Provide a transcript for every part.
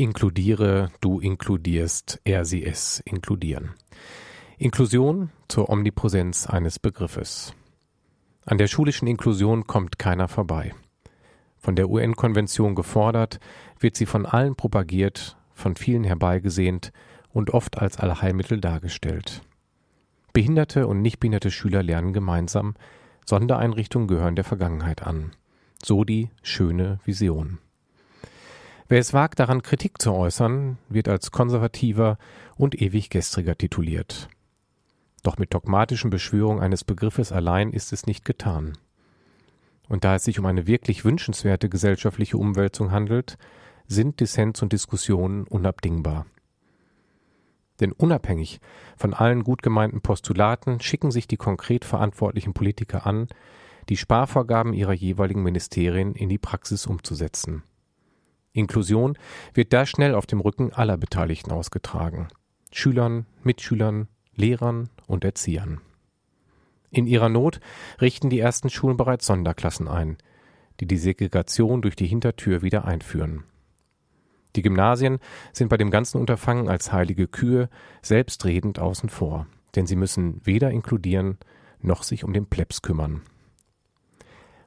Inkludiere, du inkludierst, er, sie, es inkludieren. Inklusion zur Omnipräsenz eines Begriffes. An der schulischen Inklusion kommt keiner vorbei. Von der UN-Konvention gefordert, wird sie von allen propagiert, von vielen herbeigesehnt und oft als Allheilmittel dargestellt. Behinderte und nichtbehinderte Schüler lernen gemeinsam, Sondereinrichtungen gehören der Vergangenheit an. So die schöne Vision. Wer es wagt, daran Kritik zu äußern, wird als konservativer und ewig gestriger tituliert. Doch mit dogmatischen Beschwörungen eines Begriffes allein ist es nicht getan. Und da es sich um eine wirklich wünschenswerte gesellschaftliche Umwälzung handelt, sind Dissens und Diskussionen unabdingbar. Denn unabhängig von allen gut gemeinten Postulaten schicken sich die konkret verantwortlichen Politiker an, die Sparvorgaben ihrer jeweiligen Ministerien in die Praxis umzusetzen. Inklusion wird da schnell auf dem Rücken aller Beteiligten ausgetragen. Schülern, Mitschülern, Lehrern und Erziehern. In ihrer Not richten die ersten Schulen bereits Sonderklassen ein, die die Segregation durch die Hintertür wieder einführen. Die Gymnasien sind bei dem ganzen Unterfangen als heilige Kühe selbstredend außen vor, denn sie müssen weder inkludieren noch sich um den Plebs kümmern.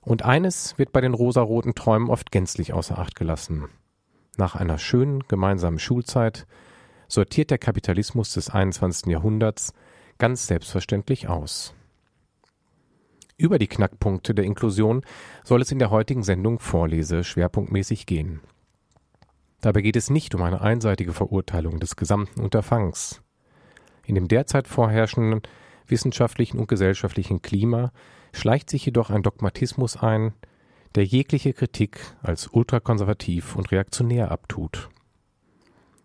Und eines wird bei den rosaroten Träumen oft gänzlich außer Acht gelassen. Nach einer schönen gemeinsamen Schulzeit sortiert der Kapitalismus des 21. Jahrhunderts ganz selbstverständlich aus. Über die Knackpunkte der Inklusion soll es in der heutigen Sendung Vorlese schwerpunktmäßig gehen. Dabei geht es nicht um eine einseitige Verurteilung des gesamten Unterfangs. In dem derzeit vorherrschenden wissenschaftlichen und gesellschaftlichen Klima schleicht sich jedoch ein Dogmatismus ein, der jegliche Kritik als ultrakonservativ und reaktionär abtut.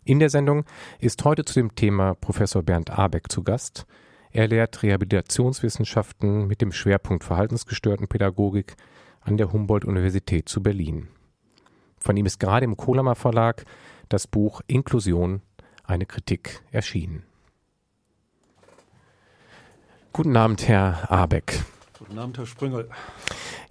In der Sendung ist heute zu dem Thema Professor Bernd Abeck zu Gast. Er lehrt Rehabilitationswissenschaften mit dem Schwerpunkt Verhaltensgestörten Pädagogik an der Humboldt-Universität zu Berlin. Von ihm ist gerade im Kohlamer Verlag das Buch Inklusion, eine Kritik erschienen. Guten Abend, Herr Abeck. Guten Abend, Herr Sprüngel.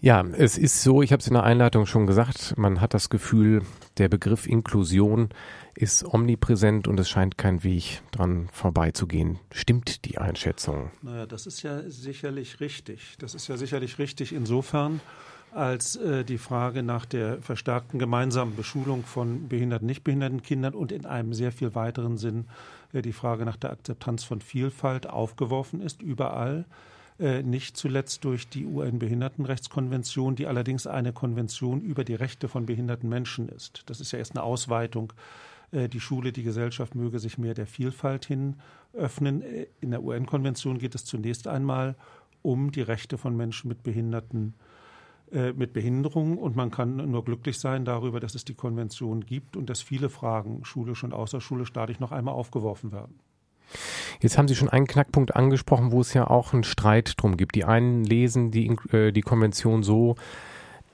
Ja, es ist so, ich habe es in der Einleitung schon gesagt, man hat das Gefühl, der Begriff Inklusion ist omnipräsent und es scheint kein Weg dran vorbeizugehen. Stimmt die Einschätzung? Naja, das ist ja sicherlich richtig. Das ist ja sicherlich richtig insofern, als äh, die Frage nach der verstärkten gemeinsamen Beschulung von behinderten, nicht behinderten Kindern und in einem sehr viel weiteren Sinn äh, die Frage nach der Akzeptanz von Vielfalt aufgeworfen ist, überall. Äh, nicht zuletzt durch die UN-Behindertenrechtskonvention, die allerdings eine Konvention über die Rechte von behinderten Menschen ist. Das ist ja erst eine Ausweitung. Äh, die Schule, die Gesellschaft möge sich mehr der Vielfalt hin öffnen. Äh, in der UN-Konvention geht es zunächst einmal um die Rechte von Menschen mit Behinderten mit Behinderung und man kann nur glücklich sein darüber, dass es die Konvention gibt und dass viele Fragen schulisch und außerschulisch dadurch noch einmal aufgeworfen werden. Jetzt haben Sie schon einen Knackpunkt angesprochen, wo es ja auch einen Streit drum gibt. Die einen lesen die, äh, die Konvention so,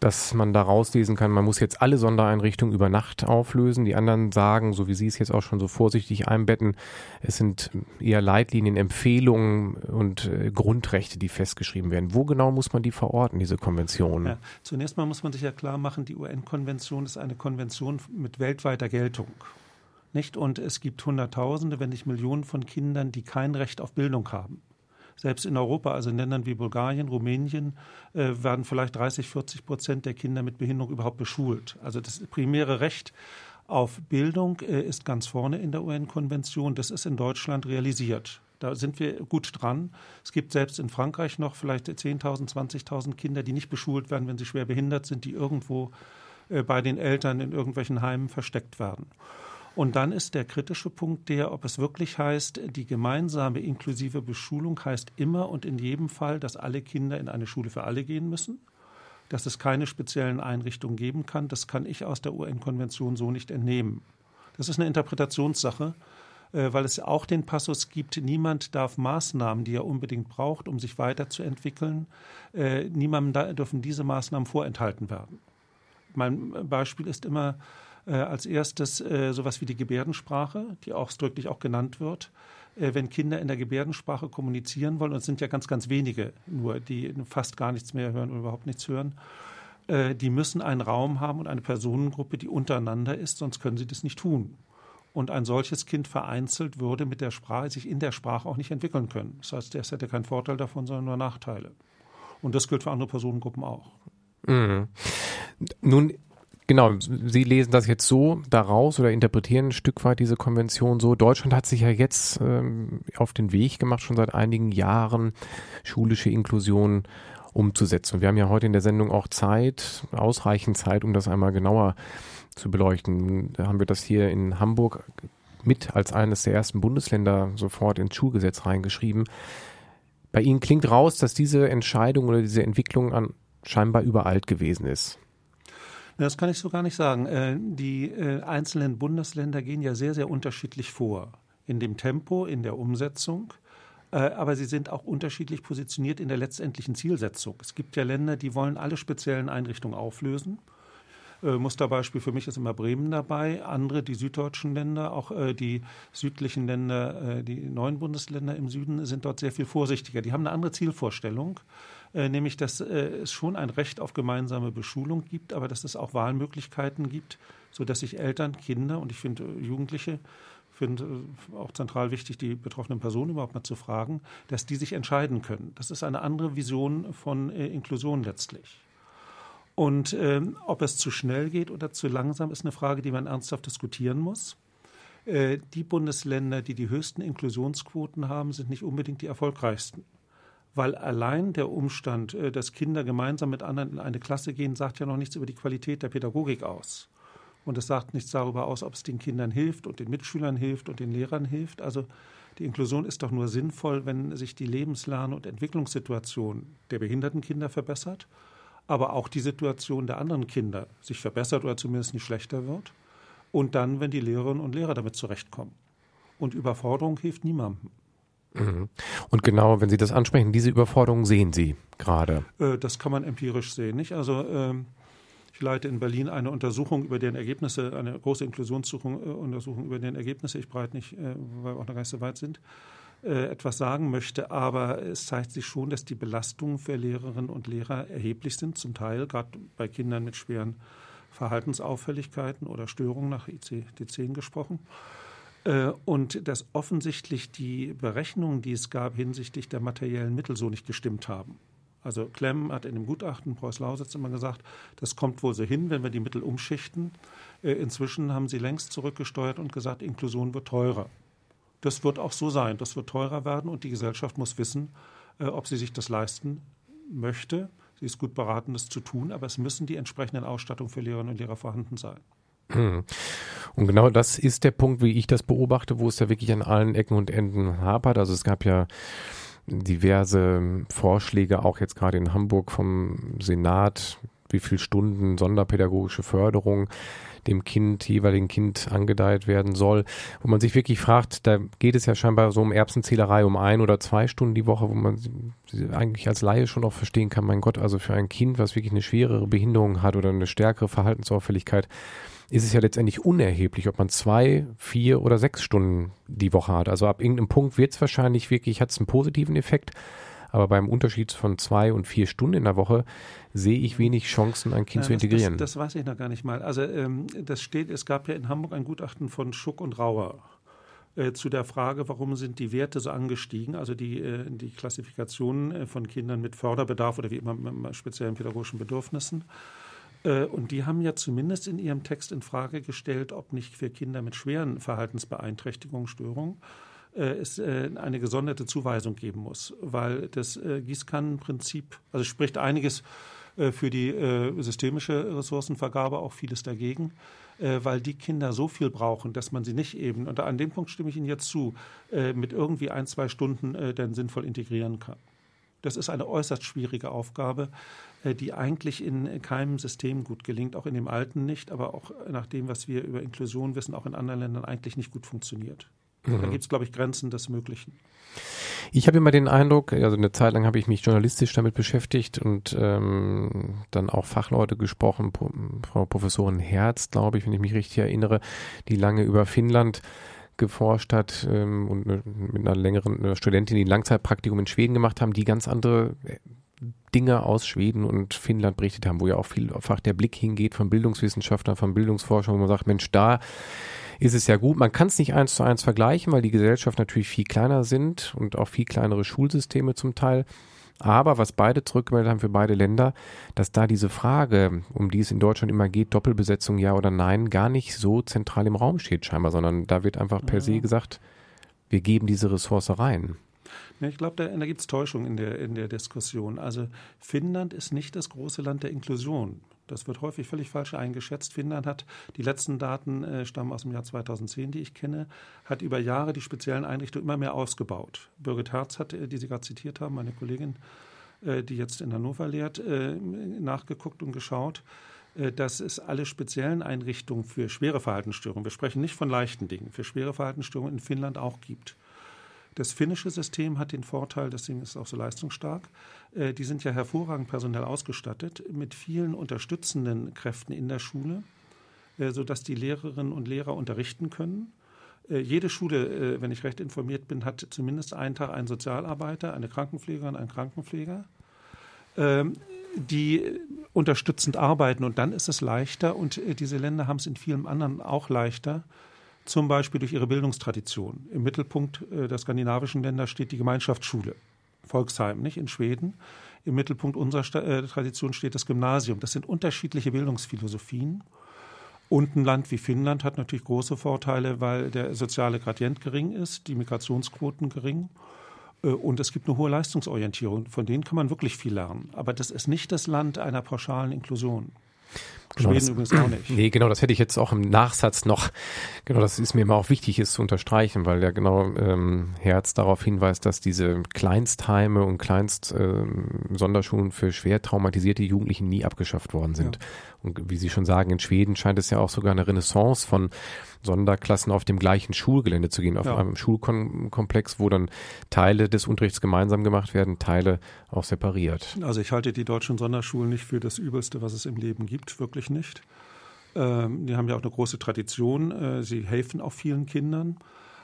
dass man da rauslesen kann, man muss jetzt alle Sondereinrichtungen über Nacht auflösen. Die anderen sagen, so wie Sie es jetzt auch schon so vorsichtig einbetten, es sind eher Leitlinien, Empfehlungen und äh, Grundrechte, die festgeschrieben werden. Wo genau muss man die verorten, diese Konvention? Ja, zunächst mal muss man sich ja klar machen, die UN-Konvention ist eine Konvention mit weltweiter Geltung. Nicht? Und es gibt Hunderttausende, wenn nicht Millionen von Kindern, die kein Recht auf Bildung haben. Selbst in Europa, also in Ländern wie Bulgarien, Rumänien, äh, werden vielleicht 30, 40 Prozent der Kinder mit Behinderung überhaupt beschult. Also das primäre Recht auf Bildung äh, ist ganz vorne in der UN-Konvention. Das ist in Deutschland realisiert. Da sind wir gut dran. Es gibt selbst in Frankreich noch vielleicht 10.000, 20.000 Kinder, die nicht beschult werden, wenn sie schwer behindert sind, die irgendwo äh, bei den Eltern in irgendwelchen Heimen versteckt werden. Und dann ist der kritische Punkt der, ob es wirklich heißt, die gemeinsame inklusive Beschulung heißt immer und in jedem Fall, dass alle Kinder in eine Schule für alle gehen müssen, dass es keine speziellen Einrichtungen geben kann. Das kann ich aus der UN-Konvention so nicht entnehmen. Das ist eine Interpretationssache. weil es auch den Passus gibt, niemand darf Maßnahmen, die er unbedingt braucht, um sich weiterzuentwickeln, niemandem dürfen diese Maßnahmen vorenthalten werden. Mein Beispiel ist immer als erstes sowas wie die Gebärdensprache, die ausdrücklich auch genannt wird. Äh, wenn Kinder in der Gebärdensprache kommunizieren wollen, und es sind ja ganz, ganz wenige nur, die fast gar nichts mehr hören oder überhaupt nichts hören, äh, die müssen einen Raum haben und eine Personengruppe, die untereinander ist, sonst können sie das nicht tun. Und ein solches Kind vereinzelt würde mit der Sprache, sich in der Sprache auch nicht entwickeln können. Das heißt, es hätte keinen Vorteil davon, sondern nur Nachteile. Und das gilt für andere Personengruppen auch. Mhm. Nun Genau, Sie lesen das jetzt so daraus oder interpretieren ein Stück weit diese Konvention so. Deutschland hat sich ja jetzt ähm, auf den Weg gemacht, schon seit einigen Jahren schulische Inklusion umzusetzen. Und wir haben ja heute in der Sendung auch Zeit, ausreichend Zeit, um das einmal genauer zu beleuchten. Da haben wir das hier in Hamburg mit als eines der ersten Bundesländer sofort ins Schulgesetz reingeschrieben. Bei Ihnen klingt raus, dass diese Entscheidung oder diese Entwicklung an scheinbar überalt gewesen ist. Das kann ich so gar nicht sagen. Äh, die äh, einzelnen Bundesländer gehen ja sehr, sehr unterschiedlich vor. In dem Tempo, in der Umsetzung. Äh, aber sie sind auch unterschiedlich positioniert in der letztendlichen Zielsetzung. Es gibt ja Länder, die wollen alle speziellen Einrichtungen auflösen. Musterbeispiel für mich ist immer Bremen dabei. Andere, die süddeutschen Länder, auch die südlichen Länder, die neuen Bundesländer im Süden, sind dort sehr viel vorsichtiger. Die haben eine andere Zielvorstellung. Äh, nämlich dass äh, es schon ein Recht auf gemeinsame Beschulung gibt, aber dass es auch Wahlmöglichkeiten gibt, sodass sich Eltern, Kinder und ich finde äh, Jugendliche finde auch zentral wichtig, die betroffenen Personen überhaupt mal zu fragen, dass die sich entscheiden können. Das ist eine andere Vision von Inklusion letztlich. Und ähm, ob es zu schnell geht oder zu langsam, ist eine Frage, die man ernsthaft diskutieren muss. Äh, die Bundesländer, die die höchsten Inklusionsquoten haben, sind nicht unbedingt die erfolgreichsten weil allein der Umstand, äh, dass Kinder gemeinsam mit anderen in eine Klasse gehen, sagt ja noch nichts über die Qualität der Pädagogik aus. Und es sagt nichts darüber aus, ob es den Kindern hilft und den Mitschülern hilft und den Lehrern hilft. Also die Inklusion ist doch nur sinnvoll, wenn sich die Lebenslern- und Entwicklungssituation der behinderten Kinder verbessert, aber auch die Situation der anderen Kinder sich verbessert oder zumindest nicht schlechter wird. Und dann, wenn die Lehrerinnen und Lehrer damit zurechtkommen. Und Überforderung hilft niemandem. Mhm. Und genau, wenn Sie das ansprechen, diese Überforderung sehen Sie gerade. Äh, das kann man empirisch sehen, nicht? Also ähm, ich leite in Berlin eine Untersuchung über deren Ergebnisse, eine große Inklusionsuntersuchung äh, über deren Ergebnisse. Ich breit nicht, äh, weil wir auch noch gar nicht so weit sind, etwas sagen möchte. Aber es zeigt sich schon, dass die Belastungen für Lehrerinnen und Lehrer erheblich sind, zum Teil gerade bei Kindern mit schweren Verhaltensauffälligkeiten oder Störungen nach ICD-10 gesprochen. Äh, und dass offensichtlich die Berechnungen, die es gab hinsichtlich der materiellen Mittel, so nicht gestimmt haben. Also Klemm hat in dem Gutachten Preuß-Lausitz immer gesagt, das kommt wohl so hin, wenn wir die Mittel umschichten. Äh, inzwischen haben sie längst zurückgesteuert und gesagt, Inklusion wird teurer. Das wird auch so sein. Das wird teurer werden und die Gesellschaft muss wissen, äh, ob sie sich das leisten möchte. Sie ist gut beraten, das zu tun, aber es müssen die entsprechenden Ausstattungen für Lehrerinnen und Lehrer vorhanden sein. Hm. Und genau das ist der Punkt, wie ich das beobachte, wo es ja wirklich an allen Ecken und Enden hapert. Also es gab ja diverse Vorschläge, auch jetzt gerade in Hamburg vom Senat, wie viel Stunden sonderpädagogische Förderung dem Kind, jeweiligen Kind angedeiht werden soll, wo man sich wirklich fragt, da geht es ja scheinbar so um Erbsenzählerei um ein oder zwei Stunden die Woche, wo man eigentlich als Laie schon auch verstehen kann, mein Gott, also für ein Kind, was wirklich eine schwerere Behinderung hat oder eine stärkere Verhaltensauffälligkeit, ist es ja letztendlich unerheblich, ob man zwei, vier oder sechs Stunden die Woche hat. Also ab irgendeinem Punkt wird es wahrscheinlich wirklich, hat es einen positiven Effekt. Aber beim Unterschied von zwei und vier Stunden in der Woche sehe ich wenig Chancen, ein Kind ja, zu integrieren. Das, das, weiß ich noch gar nicht mal. Also ähm, das steht, es gab ja in Hamburg ein Gutachten von Schuck und Rauer äh, zu der Frage, warum sind die Werte so angestiegen, also die, äh, die Klassifikationen äh, von Kindern mit Förderbedarf oder wie immer mit speziellen pädagogischen Bedürfnissen. Äh, und die haben ja zumindest in ihrem Text in Frage gestellt, ob nicht für Kinder mit schweren Verhaltensbeeinträchtigungen, Störungen, äh, es äh, eine gesonderte Zuweisung geben muss, weil das Gießkannenprinzip, also spricht einiges für die systemische Ressourcenvergabe, auch vieles dagegen, weil die Kinder so viel brauchen, dass man sie nicht eben, und an dem Punkt stimme ich Ihnen jetzt zu, mit irgendwie ein, zwei Stunden dann sinnvoll integrieren kann. Das ist eine äußerst schwierige Aufgabe, äh, die eigentlich in keinem System gut gelingt, auch in dem alten nicht, aber auch nach dem, was wir über Inklusion wissen, auch in anderen Ländern eigentlich nicht gut funktioniert. Mhm. Da gibt es, glaube ich, Grenzen des Möglichen. Ich habe immer den Eindruck, also eine Zeit lang habe ich mich journalistisch damit beschäftigt und ähm, dann auch Fachleute gesprochen, Frau Professorin Herz, glaube ich, wenn ich mich richtig erinnere, die lange über Finnland geforscht hat ähm, und eine, mit einer längeren einer Studentin, die ein Langzeitpraktikum in Schweden gemacht haben, die ganz andere äh, Dinge aus Schweden und Finnland berichtet haben, wo ja auch vielfach der Blick hingeht von Bildungswissenschaftlern, von Bildungsforschern, wo man sagt, Mensch, da ist es ja gut. Man kann es nicht eins zu eins vergleichen, weil die Gesellschaft natürlich viel kleiner sind und auch viel kleinere Schulsysteme zum Teil. Aber was beide zurückgemeldet haben für beide Länder, dass da diese Frage, um die es in Deutschland immer geht, Doppelbesetzung ja oder nein, gar nicht so zentral im Raum steht scheinbar, sondern da wird einfach per ja. se gesagt, wir geben diese Ressource rein. Ich glaube, da, da gibt es Täuschung in der, in der Diskussion. Also Finnland ist nicht das große Land der Inklusion. Das wird häufig völlig falsch eingeschätzt. Finnland hat, die letzten Daten äh, stammen aus dem Jahr 2010, die ich kenne, hat über Jahre die speziellen Einrichtungen immer mehr ausgebaut. Birgit Herz hat, äh, die Sie gerade zitiert haben, meine Kollegin, äh, die jetzt in Hannover lehrt, äh, nachgeguckt und geschaut. Äh, dass es alle speziellen Einrichtungen für schwere Verhaltensstörungen, wir sprechen nicht von leichten Dingen, für schwere Verhaltensstörungen in Finnland auch gibt. Das finnische System hat den Vorteil, deswegen ist es auch so leistungsstark, äh, die sind ja hervorragend personell ausgestattet mit vielen unterstützenden Kräften in der Schule, äh, sodass die Lehrerinnen und Lehrer unterrichten können. Äh, jede Schule, wenn ich recht informiert bin, hat zumindest einen Tag einen Sozialarbeiter, eine Krankenpflegerin, einen Krankenpfleger, ähm, die unterstützend arbeiten. Und dann ist es leichter, und diese Länder haben es in vielen anderen auch leichter, zum Beispiel durch ihre Bildungstradition. Im Mittelpunkt der skandinavischen Länder steht die Gemeinschaftsschule. Volksheim, nicht in Schweden. Im Mittelpunkt unserer äh, Tradition steht das Gymnasium. Das sind unterschiedliche Bildungsphilosophien. Und ein Land wie Finnland hat natürlich große Vorteile, weil der soziale Gradient gering ist, die Migrationsquoten gering. Äh, und es gibt eine hohe Leistungsorientierung. Von denen kann man wirklich viel lernen. Aber das ist nicht das Land einer pauschalen Inklusion. Genau, Schweden das, übrigens auch nicht. Nee, genau, das hätte ich jetzt auch im Nachsatz noch, genau, das ist mir immer auch wichtig, ist zu unterstreichen, weil ja genau ähm, Herz darauf hinweist, dass diese Kleinstheime und Kleinst-Sonderschulen ähm, für schwer traumatisierte Jugendlichen nie abgeschafft worden sind. Ja. Und wie Sie schon sagen, in Schweden scheint es ja auch sogar eine Renaissance von Sonderklassen auf dem gleichen Schulgelände zu gehen, auf ja. einem Schulkomplex, wo dann Teile des Unterrichts gemeinsam gemacht werden, Teile auch separiert. Also ich halte die deutschen Sonderschulen nicht für das Übelste, was es im Leben gibt, wirklich nicht. Ähm, die haben ja auch eine große Tradition. Äh, sie helfen auch vielen Kindern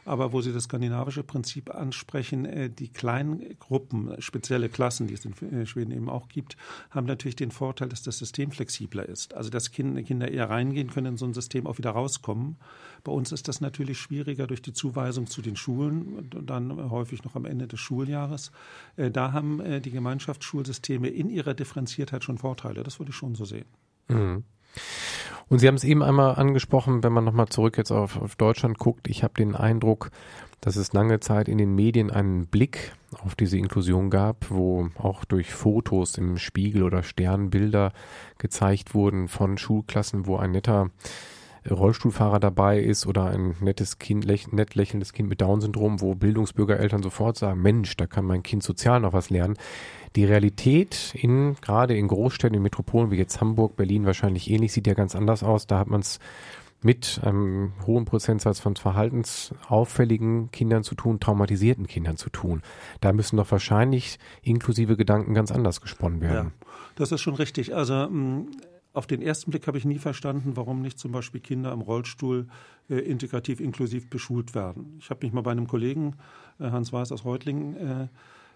aber wo Sie das skandinavische Prinzip ansprechen, äh, die kleinen Gruppen, spezielle Klassen, die es in äh, Schweden eben auch gibt, haben natürlich den Vorteil, dass das System flexibler ist. Also dass Kinder eher reingehen können in so ein System, auch wieder rauskommen. Bei uns ist das natürlich schwieriger durch die Zuweisung zu den Schulen, dann häufig noch am Ende des Schuljahres. Äh, da haben die Gemeinschaftsschulsysteme in ihrer Differenziertheit schon Vorteile. Das würde ich schon so sehen. Mhm. Und Sie haben es eben einmal angesprochen, wenn man nochmal zurück jetzt auf, auf Deutschland guckt, ich habe den Eindruck, dass es lange Zeit in den Medien einen Blick auf diese Inklusion gab, wo auch durch Fotos im Spiegel oder Stern Bilder gezeigt wurden von Schulklassen, wo ein netter Rollstuhlfahrer dabei ist oder ein nettes Kind, läch nett lächelndes Kind mit Down-Syndrom, wo Bildungsbürgereltern sofort sagen, Mensch, da kann mein Kind sozial noch was lernen. Die Realität in, gerade in Großstädten, in Metropolen wie jetzt Hamburg, Berlin wahrscheinlich ähnlich, sieht ja ganz anders aus. Da hat man es mit einem hohen Prozentsatz von verhaltensauffälligen Kindern zu tun, traumatisierten Kindern zu tun. Da müssen doch wahrscheinlich inklusive Gedanken ganz anders gesponnen werden. Ja, das ist schon richtig. Also mm, auf den ersten Blick habe ich nie verstanden, warum nicht zum Beispiel Kinder im Rollstuhl äh, integrativ inklusiv beschult werden. Ich habe mich mal bei einem Kollegen, äh, Hans Weiß aus Reutlingen, äh,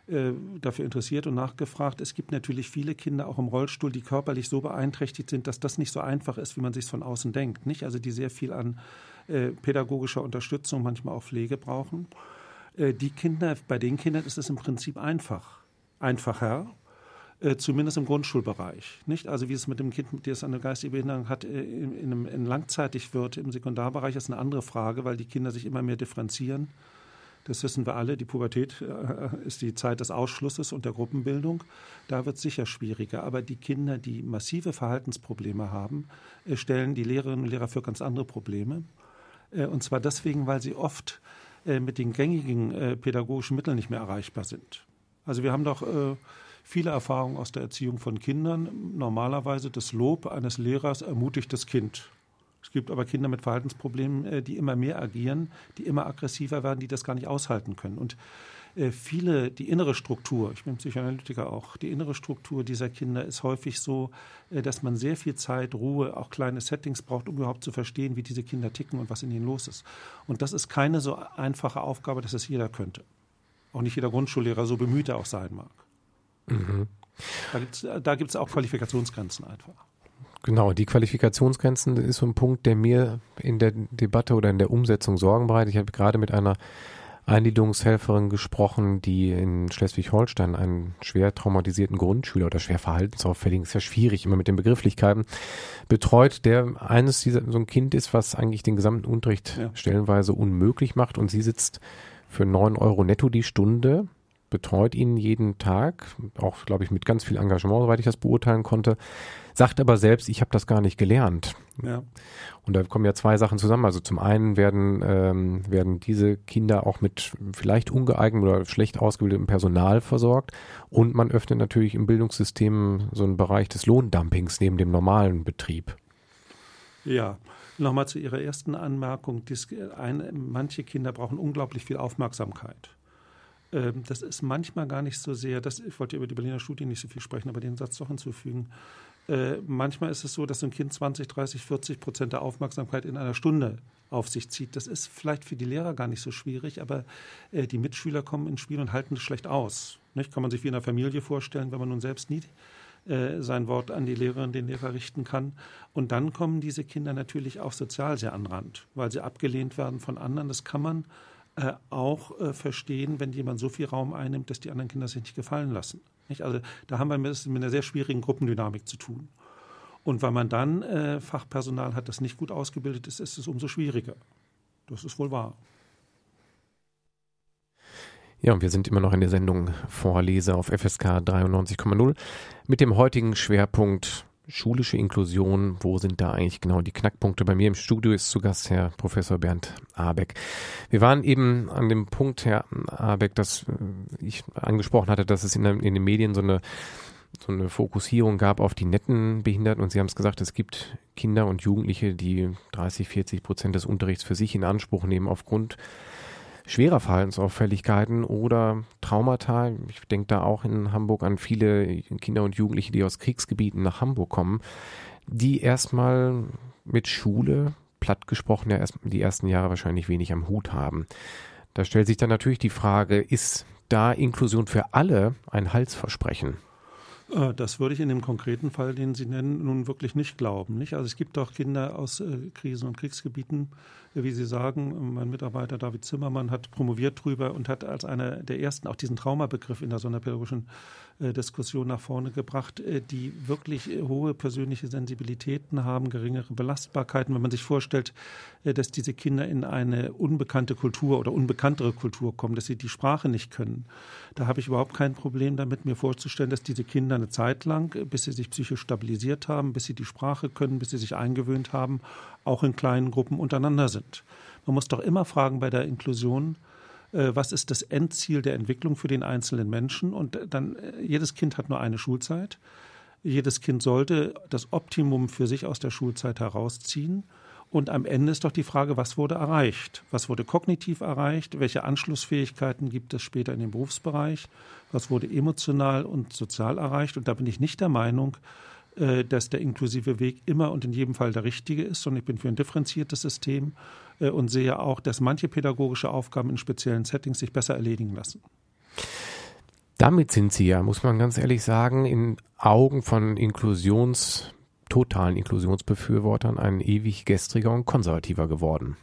dafür interessiert und nachgefragt. Es gibt natürlich viele Kinder auch im Rollstuhl, die körperlich so beeinträchtigt sind, dass das nicht so einfach ist, wie man sich von außen denkt. Nicht? Also die sehr viel an äh, pädagogischer Unterstützung, manchmal auch Pflege brauchen. Äh, die Kinder, bei den Kindern ist es im Prinzip einfach, einfacher, äh, zumindest im Grundschulbereich. Nicht? Also wie es mit dem Kind, das eine geistige Behinderung hat, äh, in, in, in langzeitig wird im Sekundarbereich, ist eine andere Frage, weil die Kinder sich immer mehr differenzieren das wissen wir alle, die Pubertät äh, ist die Zeit des Ausschlusses und der Gruppenbildung. Da wird es sicher schwieriger. Aber die Kinder, die massive Verhaltensprobleme haben, äh, stellen die Lehrerinnen und Lehrer für ganz andere Probleme. Äh, und zwar deswegen, weil sie oft mit den gängigen pädagogischen Mitteln nicht mehr erreichbar sind. Also wir haben doch viele Erfahrungen aus der Erziehung von Kindern. Normalerweise das Lob eines Lehrers ermutigt das Kind. Es gibt aber Kinder mit Verhaltensproblemen, äh, die immer mehr agieren, die immer aggressiver werden, die das gar nicht aushalten können. Und äh, viele, die innere Struktur, ich bin Psychoanalytiker auch, die innere Struktur dieser Kinder ist häufig so, äh, dass man sehr viel Zeit, Ruhe, auch kleine Settings braucht, um überhaupt zu verstehen, wie diese Kinder ticken und was in ihnen los ist. Und das ist keine so einfache Aufgabe, dass es jeder könnte. Auch nicht jeder Grundschullehrer, so bemüht er auch sein mag. Mhm. Da gibt es auch Qualifikationsgrenzen einfach. Genau, die Qualifikationsgrenzen ist so ein Punkt, der mir in der Debatte oder in der Umsetzung Sorgen bereitet. Ich habe gerade mit einer Eingliederungshelferin gesprochen, die in Schleswig-Holstein einen schwer traumatisierten Grundschüler oder schwer verhaltensauffälligen, ist ja schwierig immer mit den Begrifflichkeiten, betreut, der eines dieser, so ein Kind ist, was eigentlich den gesamten Unterricht ja. stellenweise unmöglich macht und sie sitzt für neun Euro netto die Stunde, betreut ihn jeden Tag, auch glaube ich mit ganz viel Engagement, soweit ich das beurteilen konnte, sagt aber selbst, ich habe das gar nicht gelernt. Ja. Und da kommen ja zwei Sachen zusammen. Also zum einen werden, ähm, werden diese Kinder auch mit vielleicht ungeeignetem oder schlecht ausgebildetem Personal versorgt. Und man öffnet natürlich im Bildungssystem so einen Bereich des Lohndumpings neben dem normalen Betrieb. Ja, nochmal zu Ihrer ersten Anmerkung. Dies, ein, manche Kinder brauchen unglaublich viel Aufmerksamkeit. Ähm, das ist manchmal gar nicht so sehr, das, ich wollte über die Berliner Studie nicht so viel sprechen, aber den Satz doch hinzufügen. Äh, manchmal ist es so, dass ein Kind 20, 30, 40 Prozent der Aufmerksamkeit in einer Stunde auf sich zieht. Das ist vielleicht für die Lehrer gar nicht so schwierig, aber äh, die Mitschüler kommen ins Spiel und halten es schlecht aus. Nicht? Kann man sich wie in einer Familie vorstellen, wenn man nun selbst nie äh, sein Wort an die Lehrerin, den Lehrer richten kann. Und dann kommen diese Kinder natürlich auch sozial sehr an Rand, weil sie abgelehnt werden von anderen. Das kann man äh, auch äh, verstehen, wenn jemand so viel Raum einnimmt, dass die anderen Kinder sich nicht gefallen lassen. Nicht? Also da haben wir mit, mit einer sehr schwierigen Gruppendynamik zu tun. Und weil man dann äh, Fachpersonal hat, das nicht gut ausgebildet ist, ist es umso schwieriger. Das ist wohl wahr. Ja, und wir sind immer noch in der Sendung Vorlese auf FSK 93,0 mit dem heutigen Schwerpunkt schulische Inklusion, wo sind da eigentlich genau die Knackpunkte? Bei mir im Studio ist zu Gast Herr Professor Bernd Abeck. Wir waren eben an dem Punkt, Herr Abeck, dass ich angesprochen hatte, dass es in, in den Medien so eine so eine Fokussierung gab auf die netten Behinderten und Sie haben es gesagt, es gibt Kinder und Jugendliche, die 30, 40 Prozent des Unterrichts für sich in Anspruch nehmen aufgrund schwerer Verhaltensauffälligkeiten oder Traumata. Ich denke da auch in Hamburg an viele Kinder und Jugendliche, die aus Kriegsgebieten nach Hamburg kommen, die erstmal mit Schule, platt gesprochen, ja erst die ersten Jahre wahrscheinlich wenig am Hut haben. Da stellt sich dann natürlich die Frage, ist da Inklusion für alle ein Halsversprechen? Äh, das würde ich in dem konkreten Fall, den Sie nennen, nun wirklich nicht glauben. Nicht? Also es gibt auch Kinder aus äh, Krisen- und Kriegsgebieten, wie Sie sagen, mein Mitarbeiter David Zimmermann hat promoviert drüber und hat als einer der ersten auch diesen Traumabegriff in der sonderpädagogischen äh, Diskussion nach vorne gebracht, äh, die wirklich äh, hohe persönliche Sensibilitäten haben, geringere Belastbarkeiten. Wenn man sich vorstellt, äh, dass diese Kinder in eine unbekannte Kultur oder unbekanntere Kultur kommen, dass sie die Sprache nicht können, da habe ich überhaupt kein Problem damit, mir vorzustellen, dass diese Kinder eine Zeit lang, äh, bis sie sich psychisch stabilisiert haben, bis sie die Sprache können, bis sie sich eingewöhnt haben, auch in kleinen Gruppen untereinander sind. Man muss doch immer fragen bei der Inklusion, äh, was ist das Endziel der Entwicklung für den einzelnen Menschen? Und dann, äh, jedes Kind hat nur eine Schulzeit. Jedes Kind sollte das Optimum für sich aus der Schulzeit herausziehen. Und am Ende ist doch die Frage, was wurde erreicht? Was wurde kognitiv erreicht? Welche Anschlussfähigkeiten gibt es später in dem Berufsbereich? Was wurde emotional und sozial erreicht? Und da bin ich nicht der Meinung, äh, dass der inklusive Weg immer und in jedem Fall der richtige ist, sondern ich bin für ein differenziertes System äh, und sehe auch, dass manche pädagogische Aufgaben in speziellen Settings sich besser erledigen lassen. Damit sind Sie ja, muss man ganz ehrlich sagen, in Augen von Inklusions, totalen Inklusionsbefürwortern ein ewig gestriger und konservativer geworden.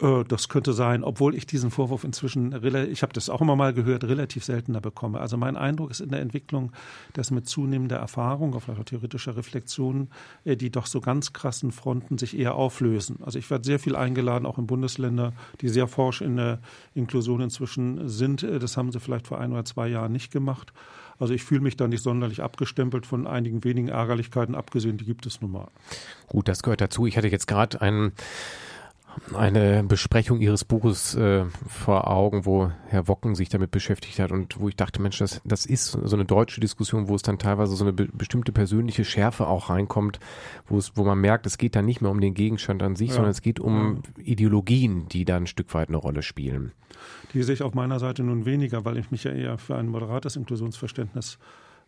Äh, das könnte sein, obwohl ich diesen Vorwurf inzwischen, ich habe das auch immer mal gehört, relativ seltener bekomme. Also mein Eindruck ist in der Entwicklung, dass mit zunehmender Erfahrung, auf theoretischer Reflexion, äh, die doch so ganz krassen Fronten sich eher auflösen. Also ich werde sehr viel eingeladen, auch in Bundesländer, die sehr forsch in der Inklusion inzwischen sind. Äh, das haben sie vielleicht vor ein oder zwei Jahren nicht gemacht. Also ich fühle mich da nicht sonderlich abgestempelt von einigen wenigen Ärgerlichkeiten abgesehen, die gibt es nun mal. Gut, das gehört dazu. Ich hatte jetzt gerade einen eine Besprechung Ihres Buches äh, vor Augen, wo Herr Wocken sich damit beschäftigt hat und wo ich dachte, Mensch, das, das ist so eine deutsche Diskussion, wo es dann teilweise so eine be bestimmte persönliche Schärfe auch reinkommt, wo es, wo man merkt, es geht da nicht mehr um den Gegenstand an sich, ja. sondern es geht um ja. Ideologien, die da ein Stück weit eine Rolle spielen. Die sehe ich auf meiner Seite nun weniger, weil ich mich ja eher für ein moderates Inklusionsverständnis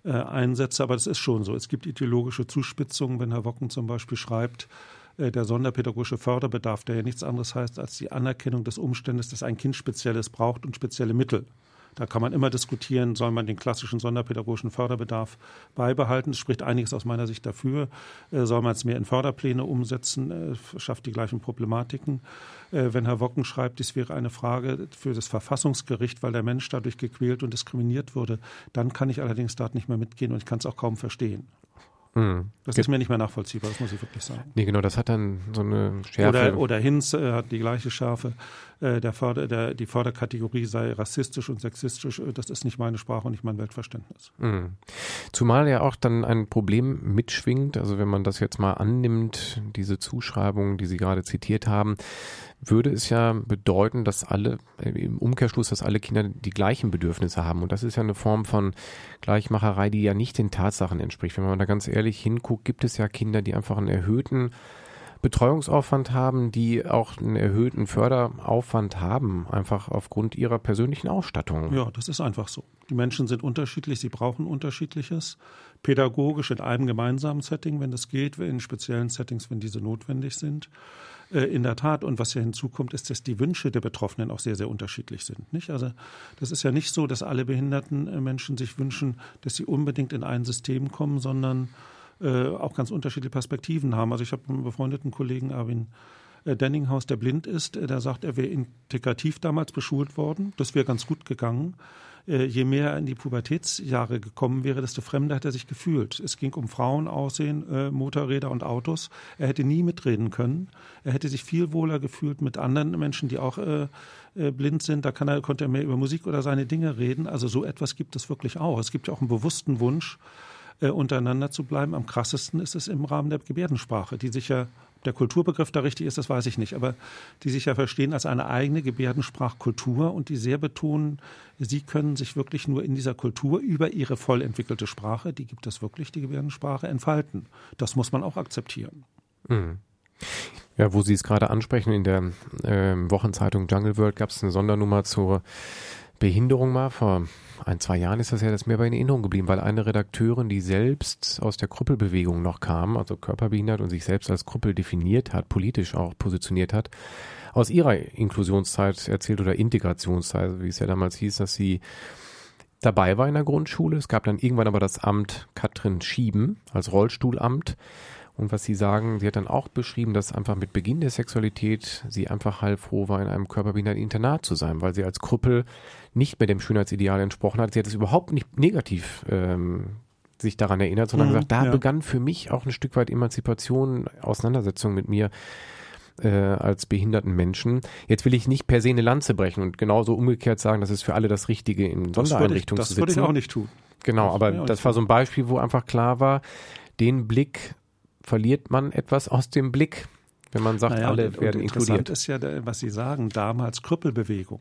äh, einsetze. Aber das ist schon so. Es gibt ideologische Zuspitzungen, wenn Herr Wocken zum Beispiel schreibt, der sonderpädagogische Förderbedarf, der ja nichts anderes heißt als die Anerkennung des Umstandes, dass ein Kind Spezielles braucht und spezielle Mittel. Da kann man immer diskutieren, soll man den klassischen sonderpädagogischen Förderbedarf beibehalten. Es spricht einiges aus meiner Sicht dafür. Äh, soll man es mehr in Förderpläne umsetzen, äh, schafft die gleichen Problematiken. Wenn Herr Wocken schreibt, dies wäre eine Frage für das Verfassungsgericht, weil der Mensch dadurch gequält und diskriminiert wurde, dann kann ich allerdings dort nicht mehr mitgehen und ich kann es auch kaum verstehen. Mhm. Das ist mir nicht mehr nachvollziehbar, das muss ich wirklich sagen. Nee, genau, das hat dann so eine Schärfe. Oder, oder Hinz äh, hat die gleiche Schärfe. Äh, der Förder, der, die Förderkategorie sei rassistisch und sexistisch. Äh, das ist nicht meine Sprache und nicht mein Weltverständnis. Mhm. Zumal ja auch dann ein Problem mitschwingt, also wenn man das jetzt mal annimmt, diese Zuschreibungen, die Sie gerade zitiert haben, würde es ja bedeuten, dass alle, äh, im Umkehrschluss, dass alle Kinder die gleichen Bedürfnisse haben. Und das ist ja eine Form von Gleichmacherei, die ja nicht den Tatsachen entspricht. Wenn man da ganz ehrlich hinguckt, gibt es ja Kinder, die einfach einen erhöhten Betreuungsaufwand haben, die auch einen erhöhten Förderaufwand haben, einfach aufgrund ihrer persönlichen Ausstattung. Ja, das ist einfach so. Die Menschen sind unterschiedlich, sie brauchen unterschiedliches. Pädagogisch in einem gemeinsamen Setting, wenn das geht, in speziellen Settings, wenn diese notwendig sind. Äh, in der Tat. Und was ja hinzukommt, ist, dass die Wünsche der Betroffenen auch sehr, sehr unterschiedlich sind. Nicht? Also das ist ja nicht so, dass alle behinderten äh, Menschen sich wünschen, dass sie unbedingt in ein System kommen, sondern äh, auch ganz unterschiedliche Perspektiven haben. Also ich habe einen befreundeten Kollegen, Arvin Denninghaus, der blind ist, der sagt, er wäre integrativ damals beschult worden. Das wäre ganz gut gegangen. Äh, je mehr er in die Pubertätsjahre gekommen wäre, desto fremder hat er sich gefühlt. Es ging um Frauenaussehen, äh, Motorräder und Autos. Er hätte nie mitreden können. Er hätte sich viel wohler gefühlt mit anderen Menschen, die auch äh, blind sind. Da er, konnte er mehr über Musik oder seine Dinge reden. Also so etwas gibt es wirklich auch. Es gibt ja auch einen bewussten Wunsch, untereinander zu bleiben. Am krassesten ist es im Rahmen der Gebärdensprache, die sich ja der Kulturbegriff da richtig ist, das weiß ich nicht, aber die sich ja verstehen als eine eigene Gebärdensprachkultur und die sehr betonen, sie können sich wirklich nur in dieser Kultur über ihre voll entwickelte Sprache, die gibt es wirklich, die Gebärdensprache, entfalten. Das muss man auch akzeptieren. Mhm. Ja, wo Sie es gerade ansprechen, in der äh, Wochenzeitung Jungle World gab es eine Sondernummer zur Behinderung mal. Vor ein, zwei Jahren ist das ja das mir bei in Erinnerung geblieben, weil eine Redakteurin, die selbst aus der Krüppelbewegung noch kam, also körperbehindert und sich selbst als Krüppel definiert hat, politisch auch positioniert hat, aus ihrer Inklusionszeit erzählt oder Integrationszeit, wie es ja damals hieß, dass sie dabei war in der Grundschule. Es gab dann irgendwann aber das Amt Katrin Schieben als Rollstuhlamt und was Sie sagen, sie hat dann auch beschrieben, dass einfach mit Beginn der Sexualität sie einfach heilfroh war, in einem körperbehinderten Internat zu sein, weil sie als Krüppel nicht mehr dem Schönheitsideal entsprochen hat. Sie hat es überhaupt nicht negativ ähm, sich daran erinnert, sondern mhm, gesagt, da ja. begann für mich auch ein Stück weit Emanzipation, Auseinandersetzung mit mir äh, als behinderten Menschen. Jetzt will ich nicht per se eine Lanze brechen und genauso umgekehrt sagen, das ist für alle das Richtige in Sondereinrichtungen zu sitzen. Das würde ich auch nicht tun. Genau, das aber das war so ein Beispiel, wo einfach klar war, den Blick verliert man etwas aus dem Blick, wenn man sagt, naja, alle und, werden und inkludiert. ist ja, was Sie sagen, damals Krüppelbewegung.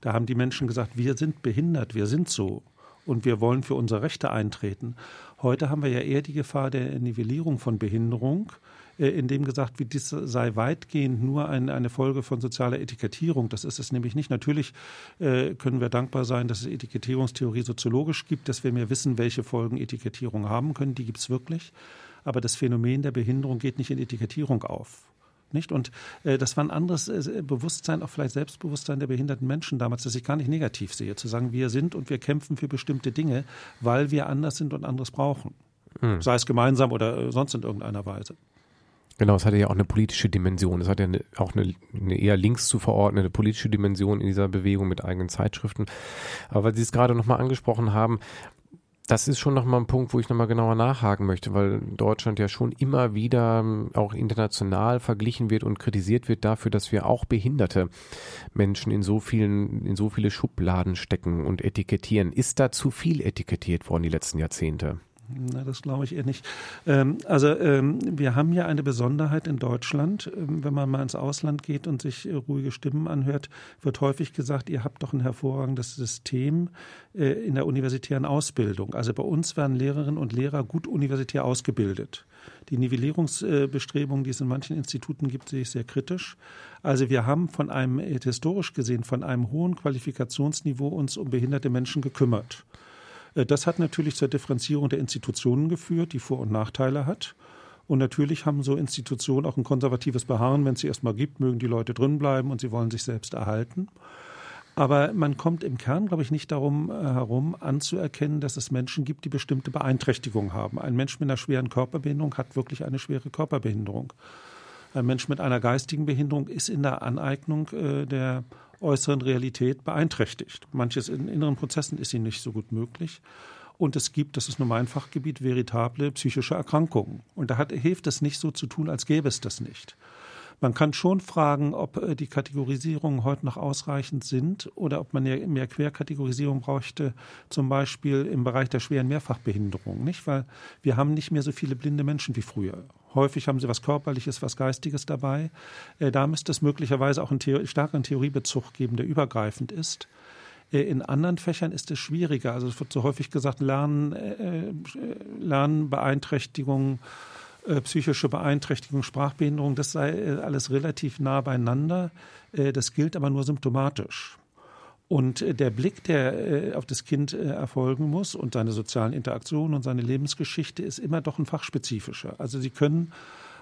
Da haben die Menschen gesagt, wir sind behindert, wir sind so und wir wollen für unsere Rechte eintreten. Heute haben wir ja eher die Gefahr der Nivellierung von Behinderung, äh, in dem gesagt wird, dies sei weitgehend nur eine, eine Folge von sozialer Etikettierung. Das ist es nämlich nicht. Natürlich äh, können wir dankbar sein, dass es Etikettierungstheorie soziologisch gibt, dass wir mehr wissen, welche Folgen Etikettierung haben können. Die gibt es wirklich aber das Phänomen der Behinderung geht nicht in Etikettierung auf. Nicht? Und äh, das war ein anderes äh, Bewusstsein, auch vielleicht Selbstbewusstsein der behinderten Menschen damals, das ich gar nicht negativ sehe, zu sagen, wir sind und wir kämpfen für bestimmte Dinge, weil wir anders sind und anderes brauchen. Hm. Sei es gemeinsam oder äh, sonst in irgendeiner Weise. Genau, es hatte ja auch eine politische Dimension. Es hat ja eine, auch eine, eine eher links zu verordnete politische Dimension in dieser Bewegung mit eigenen Zeitschriften. Aber weil Sie es gerade nochmal angesprochen haben, das ist schon nochmal ein Punkt, wo ich nochmal genauer nachhaken möchte, weil Deutschland ja schon immer wieder ähm, auch international verglichen wird und kritisiert wird dafür, dass wir auch behinderte Menschen in so vielen, in so viele Schubladen stecken und etikettieren. Ist da zu viel etikettiert worden die letzten Jahrzehnte? Na, das glaube ich eher nicht. Ähm, also ähm, wir haben ja eine Besonderheit in Deutschland. Ähm, wenn man mal ins Ausland geht und sich äh, ruhige Stimmen anhört, wird häufig gesagt, ihr habt doch ein hervorragendes System äh, in der universitären Ausbildung. Also bei uns werden Lehrerinnen und Lehrer gut universitär ausgebildet. Die Nivellierungsbestrebungen, die es in manchen Instituten gibt, sehe ich sehr kritisch. Also wir haben von einem, äh, historisch gesehen, von einem hohen Qualifikationsniveau uns um behinderte Menschen gekümmert. Äh, das hat natürlich zur Differenzierung der Institutionen geführt, die Vor- und Nachteile hat. Und natürlich haben so Institutionen auch ein konservatives Beharren. Wenn es sie erstmal gibt, mögen die Leute drin bleiben und sie wollen sich selbst erhalten. Aber man kommt im Kern, glaube ich, nicht darum äh, herum, anzuerkennen, dass es Menschen gibt, die bestimmte Beeinträchtigungen haben. Ein Mensch mit einer schweren Körperbehinderung hat wirklich eine schwere Körperbehinderung. Ein Mensch mit einer geistigen Behinderung ist in der Aneignung äh, der äußeren Realität beeinträchtigt. Manches in inneren Prozessen ist ihnen nicht so gut möglich. Und es gibt, das ist nur mein Fachgebiet, veritable psychische Erkrankungen. Und da hat, hilft es nicht so zu tun, als gäbe es das nicht. Man kann schon fragen, ob äh, die Kategorisierungen heute noch ausreichend sind oder ob man mehr Querkategorisierung bräuchte, zum Beispiel im Bereich der schweren Mehrfachbehinderung, nicht? Weil wir haben nicht mehr so viele blinde Menschen wie früher. Häufig haben sie was Körperliches, was Geistiges dabei. Äh, da müsste es möglicherweise auch einen Theor starken Theoriebezug geben, der übergreifend ist. Äh, in anderen Fächern ist es schwieriger. Also es wird so häufig gesagt, Lernen, Lernbeeinträchtigungen, äh, psychische Beeinträchtigung, Sprachbehinderung, das sei äh, alles relativ nah beieinander. Äh, das gilt aber nur symptomatisch. Und der Blick, der auf das Kind erfolgen muss und seine sozialen Interaktionen und seine Lebensgeschichte ist immer doch ein fachspezifischer. Also Sie können